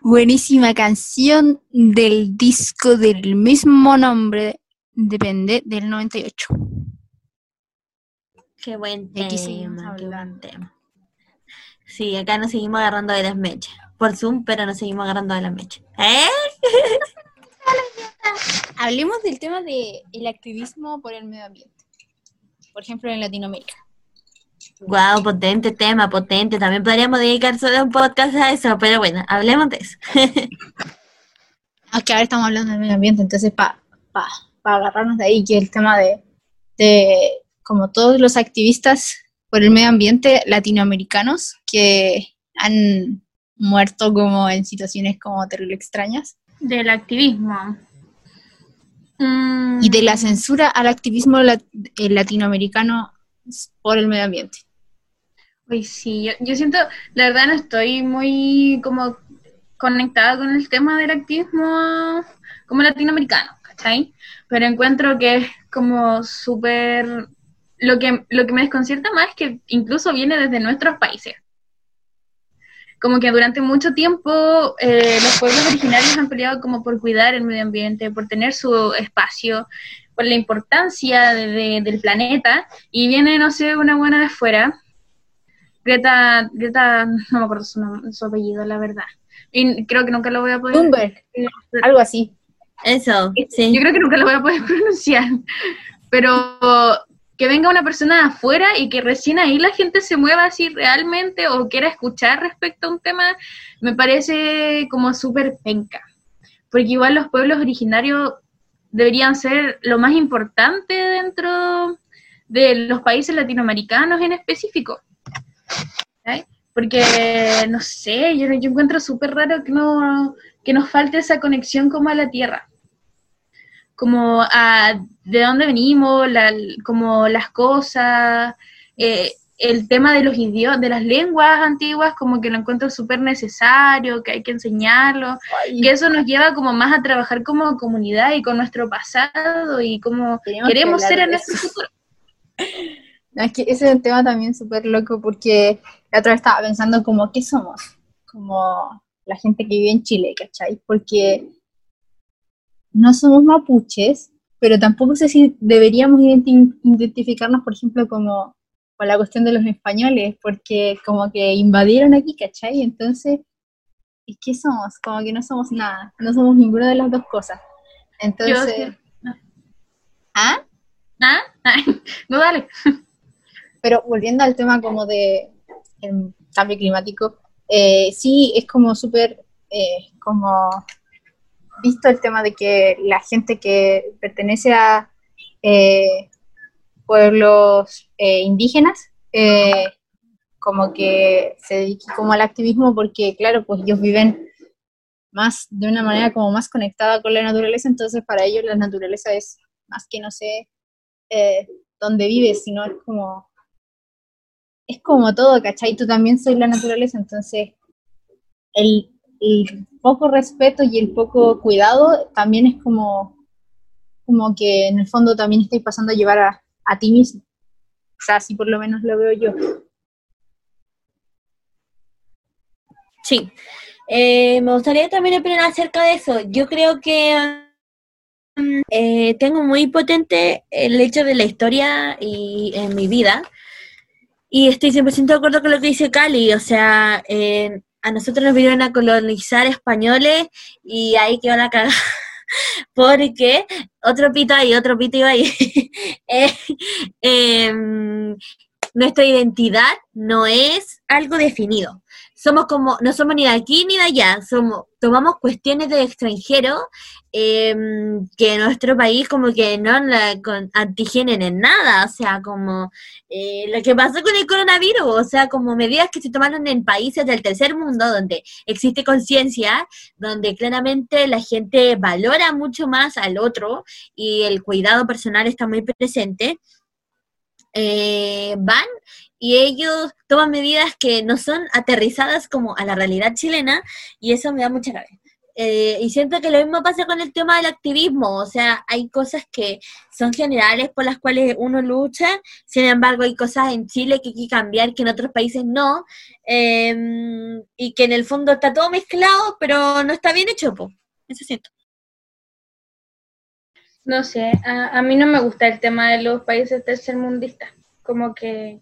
buenísima canción del disco del mismo nombre, depende del 98. Qué buen tema, qué buen tema. Sí, acá nos seguimos agarrando de las mechas. Por Zoom, pero nos seguimos agarrando de las mechas. ¿Eh? Hablemos del tema del activismo por el medio ambiente. Por ejemplo, en Latinoamérica. Wow, potente tema, potente. También podríamos dedicar solo un podcast a eso, pero bueno, hablemos de eso. Aunque ahora estamos hablando del medio ambiente, entonces para pa, pa agarrarnos de ahí, que el tema de, de como todos los activistas por el medio ambiente latinoamericanos que han muerto como en situaciones como terrible extrañas Del activismo. Mm, Y de la censura al activismo lat- eh, latinoamericano por el medio ambiente. Uy, sí, yo, yo siento, la verdad no estoy muy como conectada con el tema del activismo como latinoamericano, ¿cachai? Pero encuentro que es como súper... Lo que, lo que me desconcierta más es que incluso viene desde nuestros países. como que durante mucho tiempo eh, los pueblos originarios han peleado como por cuidar el medio ambiente, por tener su espacio, por la importancia de- del planeta, y viene, no sé, una buena de afuera, Greta, Greta, no me acuerdo su, nom- su apellido, la verdad. Y creo que nunca lo voy a poder... Thunberg, algo así. Eso, sí. Yo creo que nunca lo voy a poder pronunciar. Pero que venga una persona de afuera y que recién ahí la gente se mueva así realmente o quiera escuchar respecto a un tema, me parece como súper penca. Porque igual los pueblos originarios deberían ser lo más importante dentro de los países latinoamericanos en específico. Porque, no sé, yo, yo encuentro súper raro que, no, que nos falte esa conexión como a la tierra. Como a de dónde venimos, la- como las cosas, eh, el tema de los idiomas, de las lenguas antiguas, como que lo encuentro súper necesario, que hay que enseñarlo, que eso nos lleva como más a trabajar como comunidad y con nuestro pasado y como Tenemos queremos ser en nuestro futuro. No, es que ese es un tema también súper loco porque la otra vez estaba pensando como, ¿qué somos? Como la gente que vive en Chile, ¿cachai? Porque no somos mapuches, pero tampoco sé si deberíamos identi- identificarnos, por ejemplo, como con la cuestión de los españoles, porque como que invadieron aquí, ¿cachai? Entonces, ¿y qué somos? Como que no somos nada, no somos ninguna de las dos cosas. Entonces, sí. ¿ah? ¿Ah? No, dale. Pero volviendo al tema como de el cambio climático, eh, sí es como súper eh, como visto el tema de que la gente que pertenece a eh, pueblos eh, indígenas eh, como que se dedique como al activismo porque claro, pues ellos viven más de una manera como más conectada con la naturaleza, entonces para ellos la naturaleza es más que no sé eh, dónde vives, sino es como es como todo, ¿cachai? Tú también soy la naturaleza, entonces el, poco respeto y el poco cuidado también es como, como que en el fondo también estáis pasando a llevar a, a ti mismo. O sea, así por lo menos lo veo yo. Sí. Eh, me gustaría también opinar acerca de eso. Yo creo que mm, eh, tengo muy potente el hecho de la historia y en mi vida. Y estoy 100% de acuerdo con lo que dice Cali. O sea, eh, a nosotros nos vinieron a colonizar españoles y ahí quedó la cagada. Porque otro pito ahí, otro pito ahí. Eh, em, nuestra identidad no es algo definido somos como, no somos ni de aquí ni de allá, somos, tomamos cuestiones de extranjero eh, que nuestro país como que no la antigenen en nada, o sea, como eh, lo que pasó con el coronavirus, o sea, como medidas que se tomaron en países del tercer mundo donde existe conciencia, donde claramente la gente valora mucho más al otro y el cuidado personal está muy presente. Eh, van y ellos toman medidas que no son aterrizadas como a la realidad chilena y eso me da mucha rabia. Eh, y siento que lo mismo pasa con el tema del activismo, o sea, hay cosas que son generales por las cuales uno lucha, sin embargo hay cosas en Chile que hay que cambiar que en otros países no, eh, y que en el fondo está todo mezclado, pero no está bien hecho, po. eso siento. No sé, a, a mí no me gusta el tema de los países tercermundistas. Como que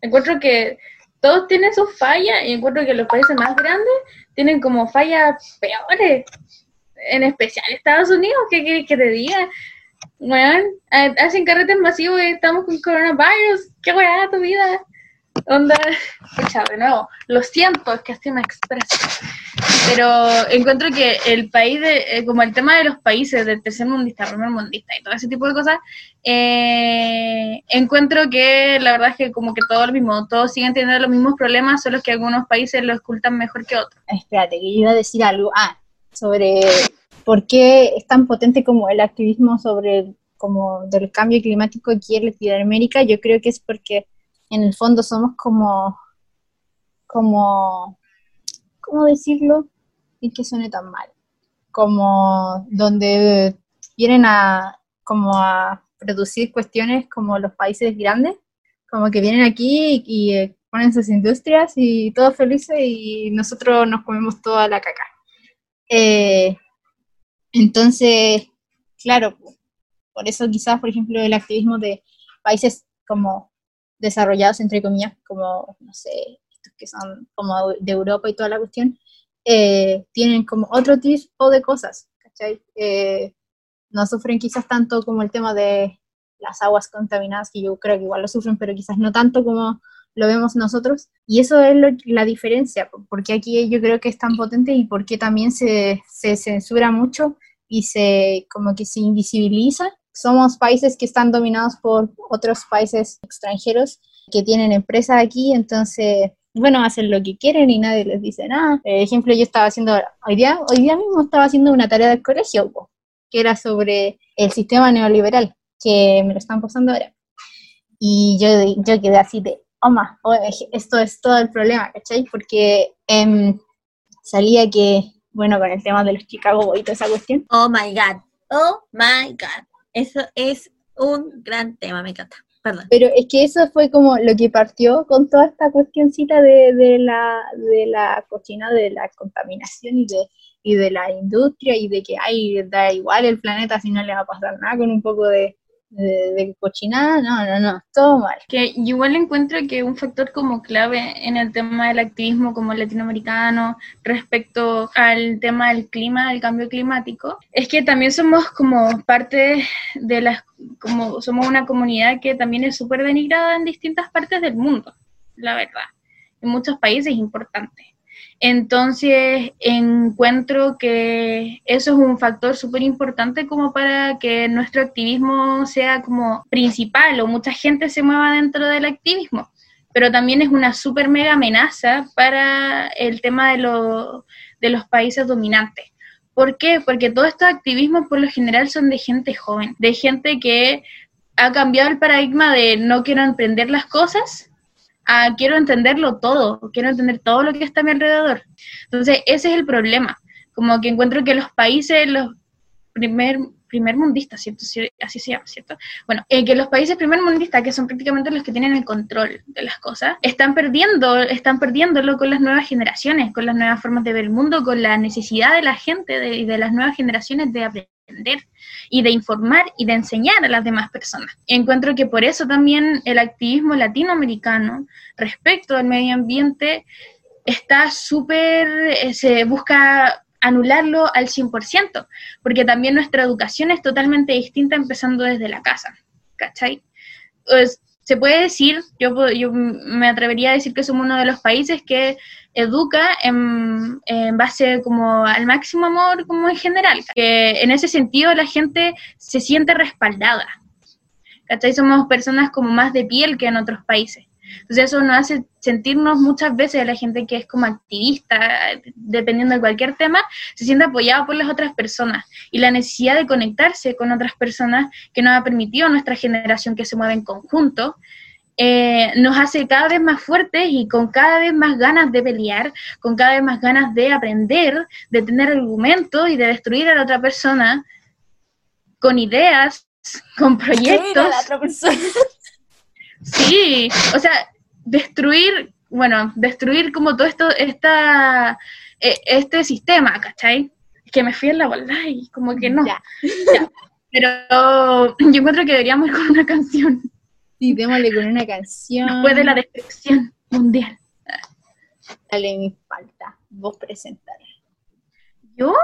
encuentro que todos tienen sus fallas y encuentro que los países más grandes tienen como fallas peores. En especial Estados Unidos, ¿qué quieres que te diga? Bueno, hacen carretes masivos y estamos con coronavirus. ¿Qué weá tu vida? Onda, escucha, de nuevo, lo siento, es que así me expreso. Pero encuentro que el país, de, eh, como el tema de los países del tercer mundista, primer mundista y todo ese tipo de cosas, eh, encuentro que la verdad es que como que todo lo mismo, todos siguen teniendo los mismos problemas, solo que algunos países lo ocultan mejor que otros. Espérate, que yo iba a decir algo. Ah, sobre por qué es tan potente como el activismo sobre como del cambio climático aquí en Latinoamérica. Yo creo que es porque en el fondo somos como, como, ¿cómo decirlo? Y que suene tan mal. Como donde vienen a, como a producir cuestiones como los países grandes, como que vienen aquí y, y, ponen sus industrias y todos felices y nosotros nos comemos toda la caca. Eh, entonces, claro, por eso quizás, por ejemplo, el activismo de países como desarrollados, entre comillas, como, no sé, estos que son como de Europa y toda la cuestión, eh, tienen como otro tipo de cosas, ¿cachai? Eh, no sufren quizás tanto como el tema de las aguas contaminadas, que yo creo que igual lo sufren, pero quizás no tanto como lo vemos nosotros. Y eso es la diferencia, porque aquí yo creo que es tan potente y porque también se, se censura mucho y se como que se invisibiliza. Somos países que están dominados por otros países extranjeros que tienen empresas aquí, entonces, bueno, hacen lo que quieren y nadie les dice nada. Por ejemplo, yo estaba haciendo, hoy día, hoy día mismo estaba haciendo una tarea del colegio, que era sobre el sistema neoliberal, que me lo están pasando ahora. Y yo, yo quedé así de, oh, esto es todo el problema, ¿cachai? Porque em, salía que, bueno, con el tema de los Chicago Boys y toda esa cuestión. Oh my God, oh my God. Eso es un gran tema, me encanta. Perdón. Pero es que eso fue como lo que partió con toda esta cuestioncita de, de, la, de la cocina, de la contaminación y de, y de la industria y de que hay da igual el planeta si no le va a pasar nada con un poco de, de, cochinada, no, no, no, todo mal. Que igual encuentro que un factor como clave en el tema del activismo como latinoamericano respecto al tema del clima, del cambio climático, es que también somos como parte de las, como somos una comunidad que también es súper denigrada en distintas partes del mundo, la verdad. En muchos países importantes. Entonces, encuentro que eso es un factor súper importante como para que nuestro activismo sea como principal o mucha gente se mueva dentro del activismo. Pero también es una súper mega amenaza para el tema de, de los países dominantes. ¿Por qué? Porque todos estos activismos por lo general son de gente joven, de gente que ha cambiado el paradigma de no quiero emprender las cosas, quiero entenderlo todo, quiero entender todo lo que está a mi alrededor. Entonces, ese es el problema. Como que encuentro que los países, los primer, primer mundistas, ¿cierto? Así se llama, ¿cierto? Bueno, eh, que los países primer mundistas, que son prácticamente los que tienen el control de las cosas, están perdiendo, están perdiéndolo con las nuevas generaciones, con las nuevas formas de ver el mundo, con la necesidad de la gente y de, de las nuevas generaciones de aprender y de informar y de enseñar a las demás personas. Encuentro que por eso también el activismo latinoamericano respecto al medio ambiente está súper, eh, se busca anularlo al 100%, porque también nuestra educación es totalmente distinta empezando desde la casa, ¿cachai? Pues, se puede decir, yo, yo me atrevería a decir que somos uno de los países que educa en, base como al máximo amor como en general, que en ese sentido la gente se siente respaldada. ¿Cachai? Somos personas como más de piel que en otros países. Entonces eso nos hace sentirnos muchas veces la gente que es como activista, dependiendo de cualquier tema, se siente apoyado por las otras personas y la necesidad de conectarse con otras personas que nos ha permitido a nuestra generación que se mueve en conjunto, eh, nos hace cada vez más fuertes y con cada vez más ganas de pelear, con cada vez más ganas de aprender, de tener argumentos y de destruir a la otra persona con ideas, con proyectos. Sí, o sea, destruir, bueno, destruir como todo esto, esta, e, este sistema, ¿cachai? Que me fui en la bola y como que no. Pero yo encuentro que deberíamos ir con una canción. Sí, démosle con una canción. Después de la destrucción mundial. Dale, mi falta. Vos presentar. ¿Yo?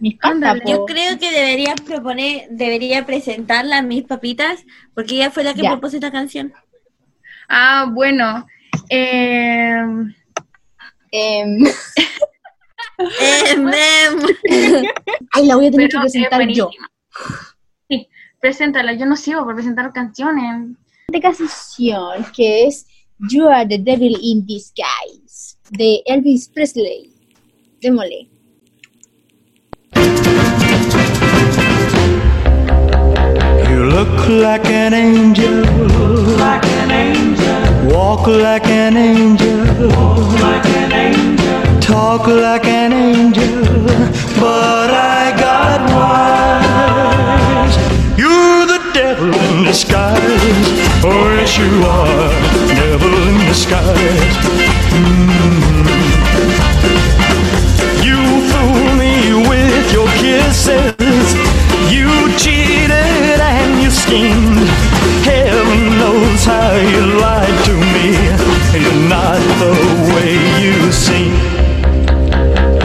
Yo creo que debería proponer, debería presentarla a mis papitas, porque ella fue la que propuso esta canción. Ah, bueno. Eh... Eh... Ay, la voy a tener que presentar yo. Sí, preséntala. Yo no sigo por presentar canciones. De canción que es You Are the Devil in Disguise de Elvis Presley. Démosle. Look like an angel. Look like an angel. Walk like an angel. Walk like an angel. Talk like an angel. But I got wise. You're the devil in disguise. Oh, yes, you are. Devil in disguise. Mm. You fool me with your kisses. You cheat schemed. Heaven knows how you lied to me. You're not the way you seem.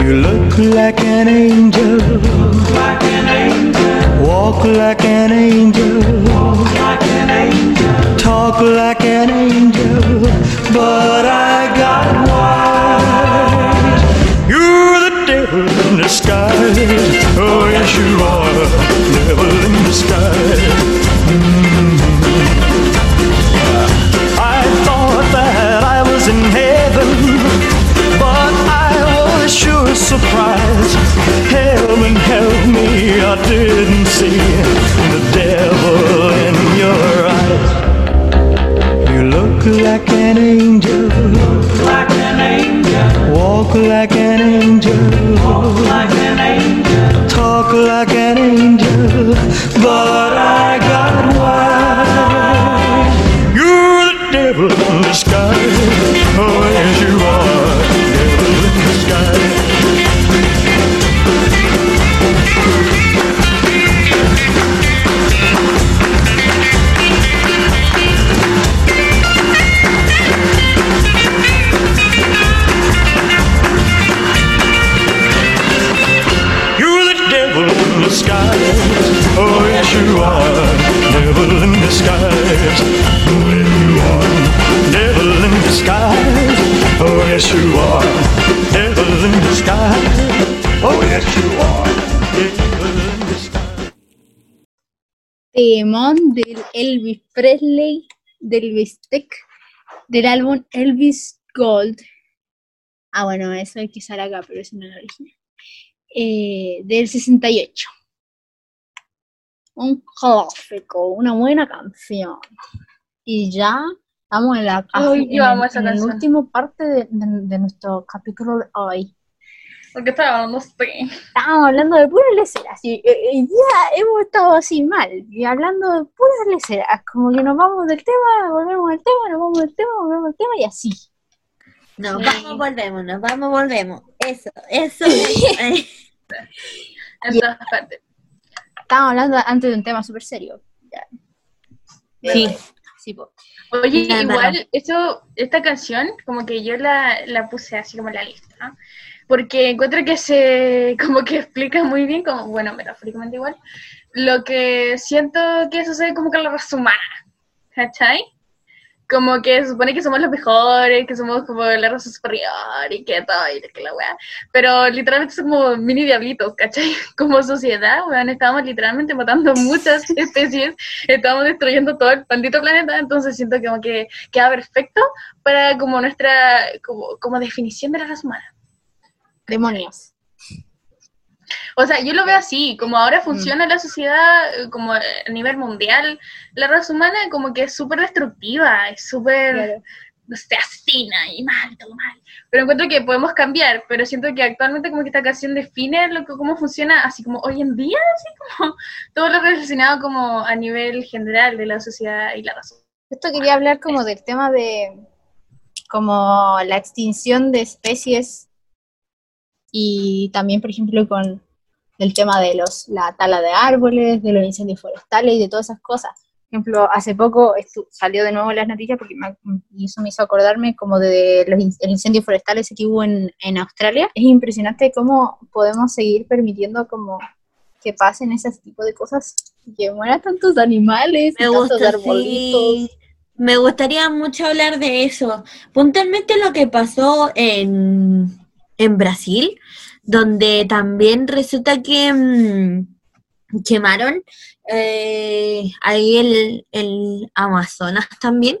You look like an angel. Like an angel. Walk like an angel. Walk like an angel. Talk like you are. Devil in disguise. Mm. I thought that I was in heaven, but I was sure surprised. Heaven help me, I didn't see the devil in your eyes. You look like an angel, like an angel. Walk like an angel, walk like but disguise. Del Elvis Presley, del Bistec, del álbum Elvis Gold. Ah, bueno, eso hay que usar acá, pero eso no es el original. Eh, del 68. Un clásico, una buena canción. Y ya estamos en la Ay, yo amo esa en parte de, de- de nuestro capítulo de hoy. Porque sé. Estábamos hablando de puras leceras y, ya hemos estado así mal, y hablando de puras leceras, como que nos vamos del tema, volvemos al tema, nos vamos del tema, volvemos al tema y así. Nos Sí. vamos, volvemos, nos vamos, volvemos. Eso, eso. eso. En todas partes. Estábamos hablando antes de un tema súper serio. Ya. Sí. Sí, po. Oye, igual, eso, esta canción, como que yo la, la puse así como en la lista, ¿no? porque encuentro que se, como que explica muy bien, como, bueno, metafóricamente igual, lo que siento que sucede como con la raza humana, ¿cachai? Como que se supone que somos los mejores, que somos como la raza superior y que todo, y que la weá, pero literalmente somos como mini diablitos, ¿cachai? Como sociedad, weón, estamos literalmente matando muchas especies estamos destruyendo todo el maldito planeta, entonces siento como que queda perfecto para como nuestra como, como definición de la raza humana. Demonios. O sea, yo lo veo así, como ahora funciona la sociedad eh, como a nivel mundial, la raza humana como que es súper destructiva, es súper, Claro. no sé, asesina y mal, todo mal. Pero encuentro que podemos cambiar, pero siento que actualmente como que esta canción define lo que, cómo funciona, así como hoy en día, así como todo lo relacionado como a nivel general de la sociedad y la raza Esto quería hablar como del tema de como la extinción de especies y también, por ejemplo, con el tema de los la tala de árboles, de los incendios forestales y de todas esas cosas. Por ejemplo, hace poco salió de nuevo en las noticias porque me- y eso me hizo acordarme como de los in- el incendio forestal ese que hubo en, en Australia. Es impresionante cómo podemos seguir permitiendo como que pasen ese tipo de cosas, que mueran tantos animales y Me tantos gusta, arbolitos. sí. Me gustaría mucho hablar de eso. Puntualmente lo que pasó en, en Brasil, donde también resulta que mm, quemaron eh, ahí el, el Amazonas también.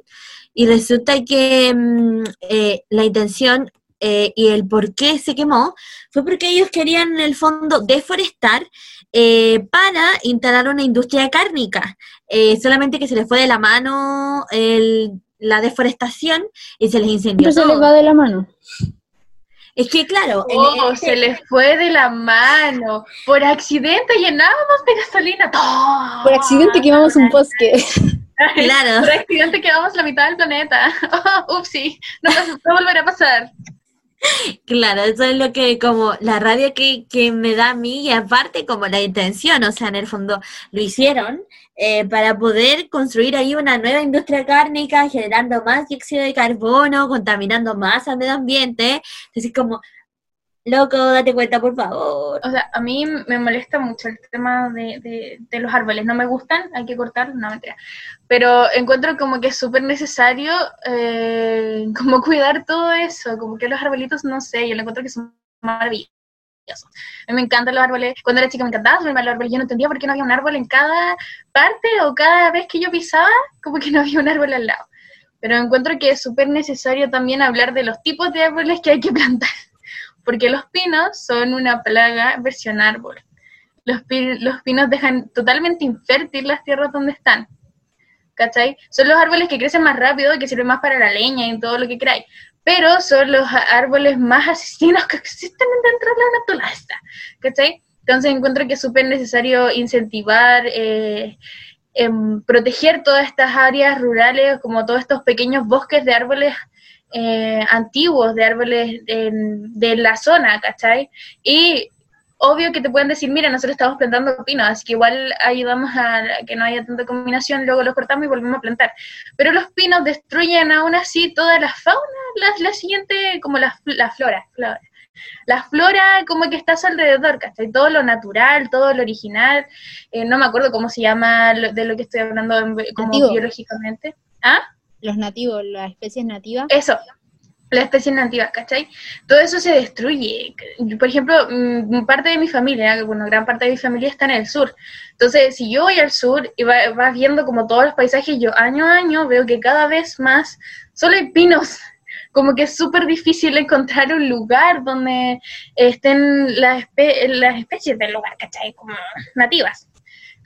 Y resulta que mm, eh, la intención eh, y el por qué se quemó fue porque ellos querían en el fondo deforestar eh, para instalar una industria cárnica. Eh, solamente que se les fue de la mano el- la deforestación y se les incendió se les va de la mano. Es que claro, Oh, se les fue de la mano. Por accidente llenábamos de gasolina. ¡Oh! Por accidente quemamos un bosque. claro, Por accidente quemamos la mitad del planeta. Oh, upsi. No, no volverá a pasar. Claro, eso es lo que, como la rabia que, que me da a mí y aparte como la intención, o sea, en el fondo lo hicieron eh, para poder construir ahí una nueva industria cárnica, generando más dióxido de carbono, contaminando más al medio ambiente. Entonces, como, loco, date cuenta, por favor. O sea, a mí me molesta mucho el tema de, los árboles. No me gustan, hay que cortar, no mentira. Pero encuentro como que es súper necesario eh, como cuidar todo eso. Como que los arbolitos, no sé, yo lo encuentro que son maravillosos. A mí me encantan los árboles. Cuando era chica me encantaba a los árboles. Yo no entendía por qué no había un árbol en cada parte o cada vez que yo pisaba, como que no había un árbol al lado. Pero encuentro que es súper necesario también hablar de los tipos de árboles que hay que plantar porque los pinos son una plaga versión árbol. Los, los pinos dejan totalmente infértil las tierras donde están. ¿Cachai? Son los árboles que crecen más rápido y que sirven más para la leña y todo lo que queráis. Pero son los árboles más asesinos que existen dentro de la naturaleza. ¿Cachai? Entonces encuentro que es súper necesario incentivar, eh, em, proteger todas estas áreas rurales, como todos estos pequeños bosques de árboles eh, antiguos, de árboles de la zona, ¿cachai? Y obvio que te pueden decir, mira, nosotros estamos plantando pinos, así que igual ayudamos a que no haya tanta combinación, luego los cortamos y volvemos a plantar. Pero los pinos destruyen aún así toda la fauna, la, la siguiente, como la, la flora, flora. La flora como que está a su alrededor, ¿cachai? Todo lo natural, todo lo original, eh, no me acuerdo cómo se llama de lo que estoy hablando como biológicamente. ¿Ah? Los nativos, las especies nativas. Eso, las especies nativas, ¿cachai? Todo eso se destruye. Por ejemplo, mm, parte de mi familia, bueno, gran parte de mi familia está en el sur. Entonces, si yo voy al sur y va- vas viendo como todos los paisajes, yo año a año veo que cada vez más solo hay pinos. Como que es súper difícil encontrar un lugar donde estén las, las especies del lugar, ¿cachai? Como nativas.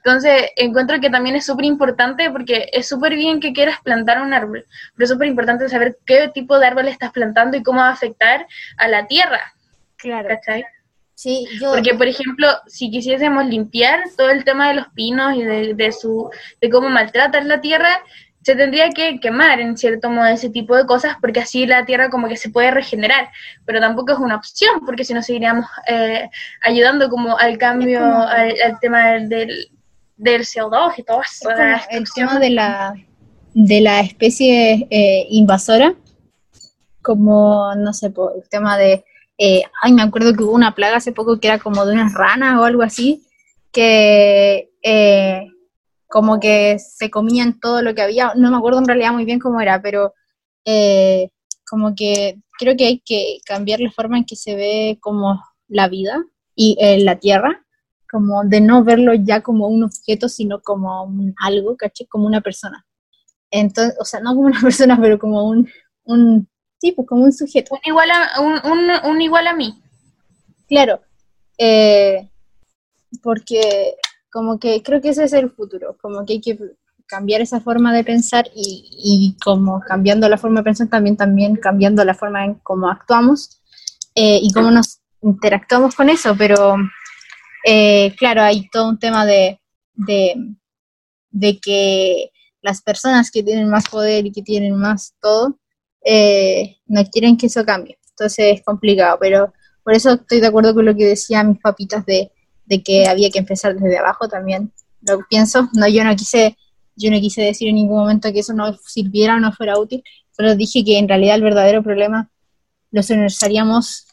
Entonces, encuentro que también es súper importante porque es súper bien que quieras plantar un árbol, pero es súper importante saber qué tipo de árbol estás plantando y cómo va a afectar a la tierra, Claro. ¿cachai? Sí, yo. Porque, por ejemplo, si quisiésemos limpiar todo el tema de los pinos y de, de su, de cómo maltratan la tierra, se tendría que quemar en cierto modo ese tipo de cosas porque así la tierra como que se puede regenerar, pero tampoco es una opción porque si no seguiríamos eh, ayudando como al cambio, como- al, al tema del, del, del CO2 y todo eso. Es el tema de la, de la especie eh, invasora, como, no sé, por el tema de, eh, ay, me acuerdo que hubo una plaga hace poco que era como de unas ranas o algo así, que eh, como que se comían todo lo que había, no me acuerdo en realidad muy bien cómo era, pero eh, como que creo que hay que cambiar la forma en que se ve como la vida y eh, la tierra, como de no verlo ya como un objeto, sino como un algo, ¿caché? Como una persona. Entonces, o sea, no como una persona, pero como un, un tipo, como un sujeto. Un igual a, un, un, un igual a mí. Claro, eh, porque como que creo que ese es el futuro, como que hay que cambiar esa forma de pensar y, y como cambiando la forma de pensar también, también cambiando la forma en cómo actuamos eh, y cómo nos interactuamos con eso, pero eh, claro, hay todo un tema de, de, que las personas que tienen más poder y que tienen más todo, eh, no quieren que eso cambie, entonces es complicado, pero por eso estoy de acuerdo con lo que decían mis papitas de, de que había que empezar desde abajo también. Lo pienso, no, yo no quise, yo no quise decir en ningún momento que eso no sirviera o no fuera útil, solo dije que en realidad el verdadero problema lo solucionaríamos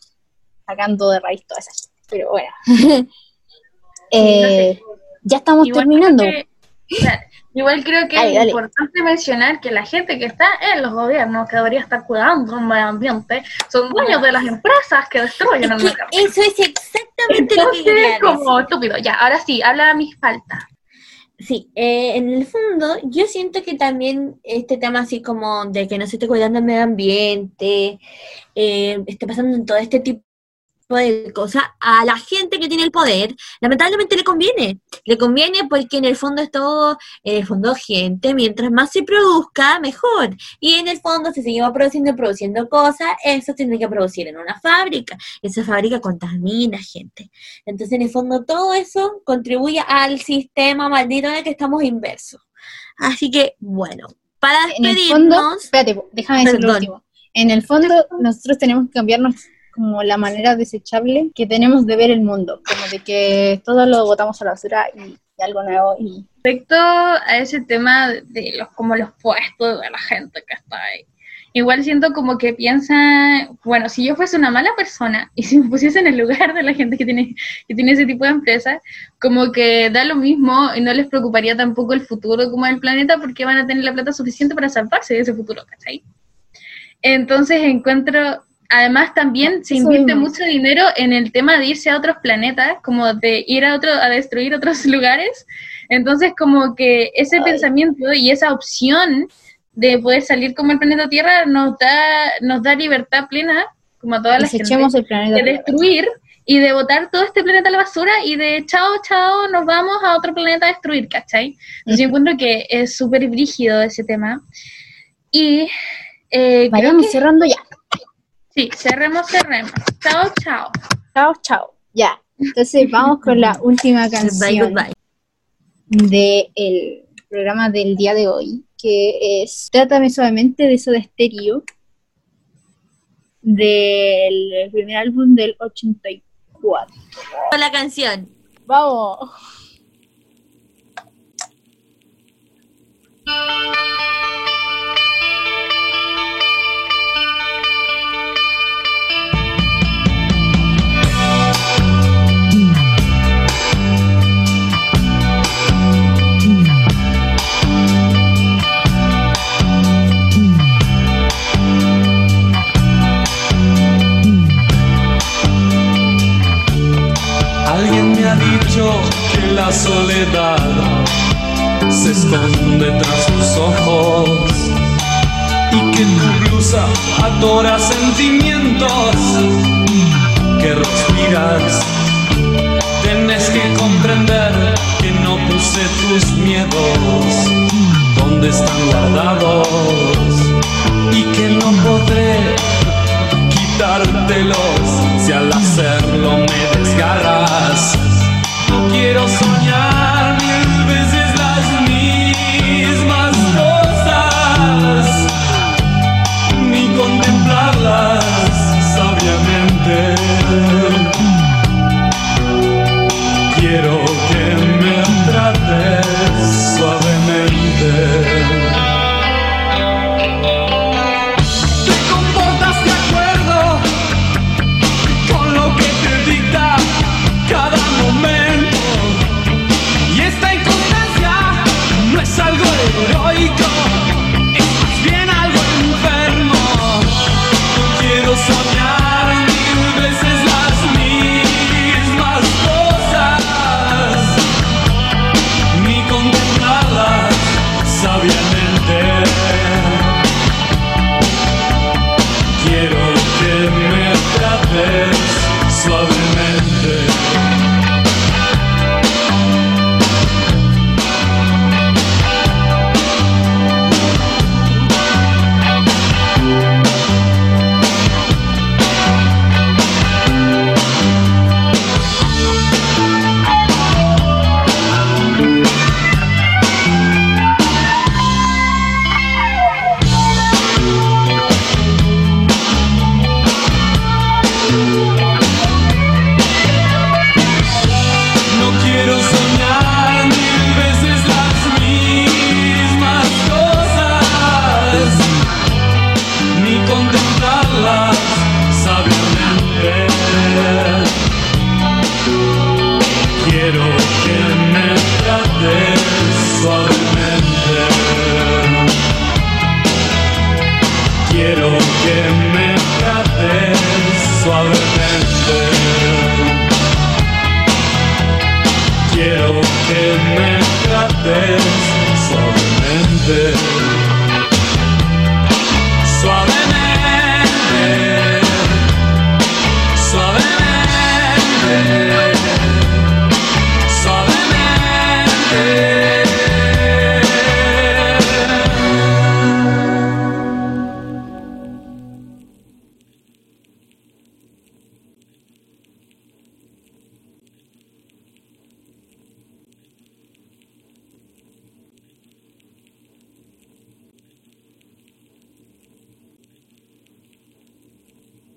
sacando de raíz todas esas. Pero bueno. Eh, ya estamos Igual terminando. que- igual creo que Dale, es dale. importante mencionar que la gente que está en los gobiernos, que debería estar cuidando el medio ambiente, son dueños de las empresas que destruyen el medio ambiente. Eso es exactamente lo que Entonces, como estúpido. Ya, ahora sí, habla a mis faltas. Sí, eh, en el fondo yo siento que también este tema así como de que no se esté cuidando el medio ambiente, eh, esté pasando en todo este tipo de cosas, a la gente que tiene el poder, lamentablemente le conviene. Le conviene porque en el fondo es todo, en el fondo gente, mientras más se produzca, mejor. Y en el fondo, si seguimos produciendo y produciendo cosas, eso tiene que producir en una fábrica. Esa fábrica contamina gente. Entonces, en el fondo, todo eso contribuye al sistema maldito en el que estamos inversos. Así que, bueno, para En el fondo, despedirnos, espérate, déjame decir lo último. En el fondo, nosotros tenemos que cambiarnos como la manera desechable que tenemos de ver el mundo, como de que todo lo botamos a la basura y, y algo nuevo y Respecto a ese tema de los como los puestos de la gente que está ahí. Igual siento como que piensa, bueno, si yo fuese una mala persona y si me pusiese en el lugar de la gente que tiene, que tiene ese tipo de empresa, como que da lo mismo y no les preocuparía tampoco el futuro como del planeta porque van a tener la plata suficiente para salvarse de ese futuro, ¿cachai? Entonces encuentro, además también se invierte mucho dinero en el tema de irse a otros planetas, como de ir a otro, a destruir otros lugares. Entonces como que ese pensamiento y esa opción de poder salir como el planeta Tierra nos da, nos da libertad plena, como a toda la gente desechemos el planeta. de destruir y de botar todo este planeta a la basura y de chao, chao, nos vamos a otro planeta a destruir, ¿cachai? Entonces yo encuentro que es súper brígido ese tema. Y eh, Vayamos que cerrando ya. Sí, cerremos, cerremos. Chao, chao. Chao, chao. Ya. Entonces vamos con la última Goodbye, canción goodbye. del programa del día de hoy, que es Trátame suavemente de Soda Stereo, del primer álbum del 84. Con la canción. Vamos. Alguien me ha dicho que la soledad se esconde tras tus ojos y que tu blusa adora sentimientos que respiras. Tienes que comprender que no puse tus miedos donde están guardados y que no podré quitártelos si al hacerlo me desgarras. No quiero soñar mil veces las mismas cosas, ni contemplarlas sabiamente.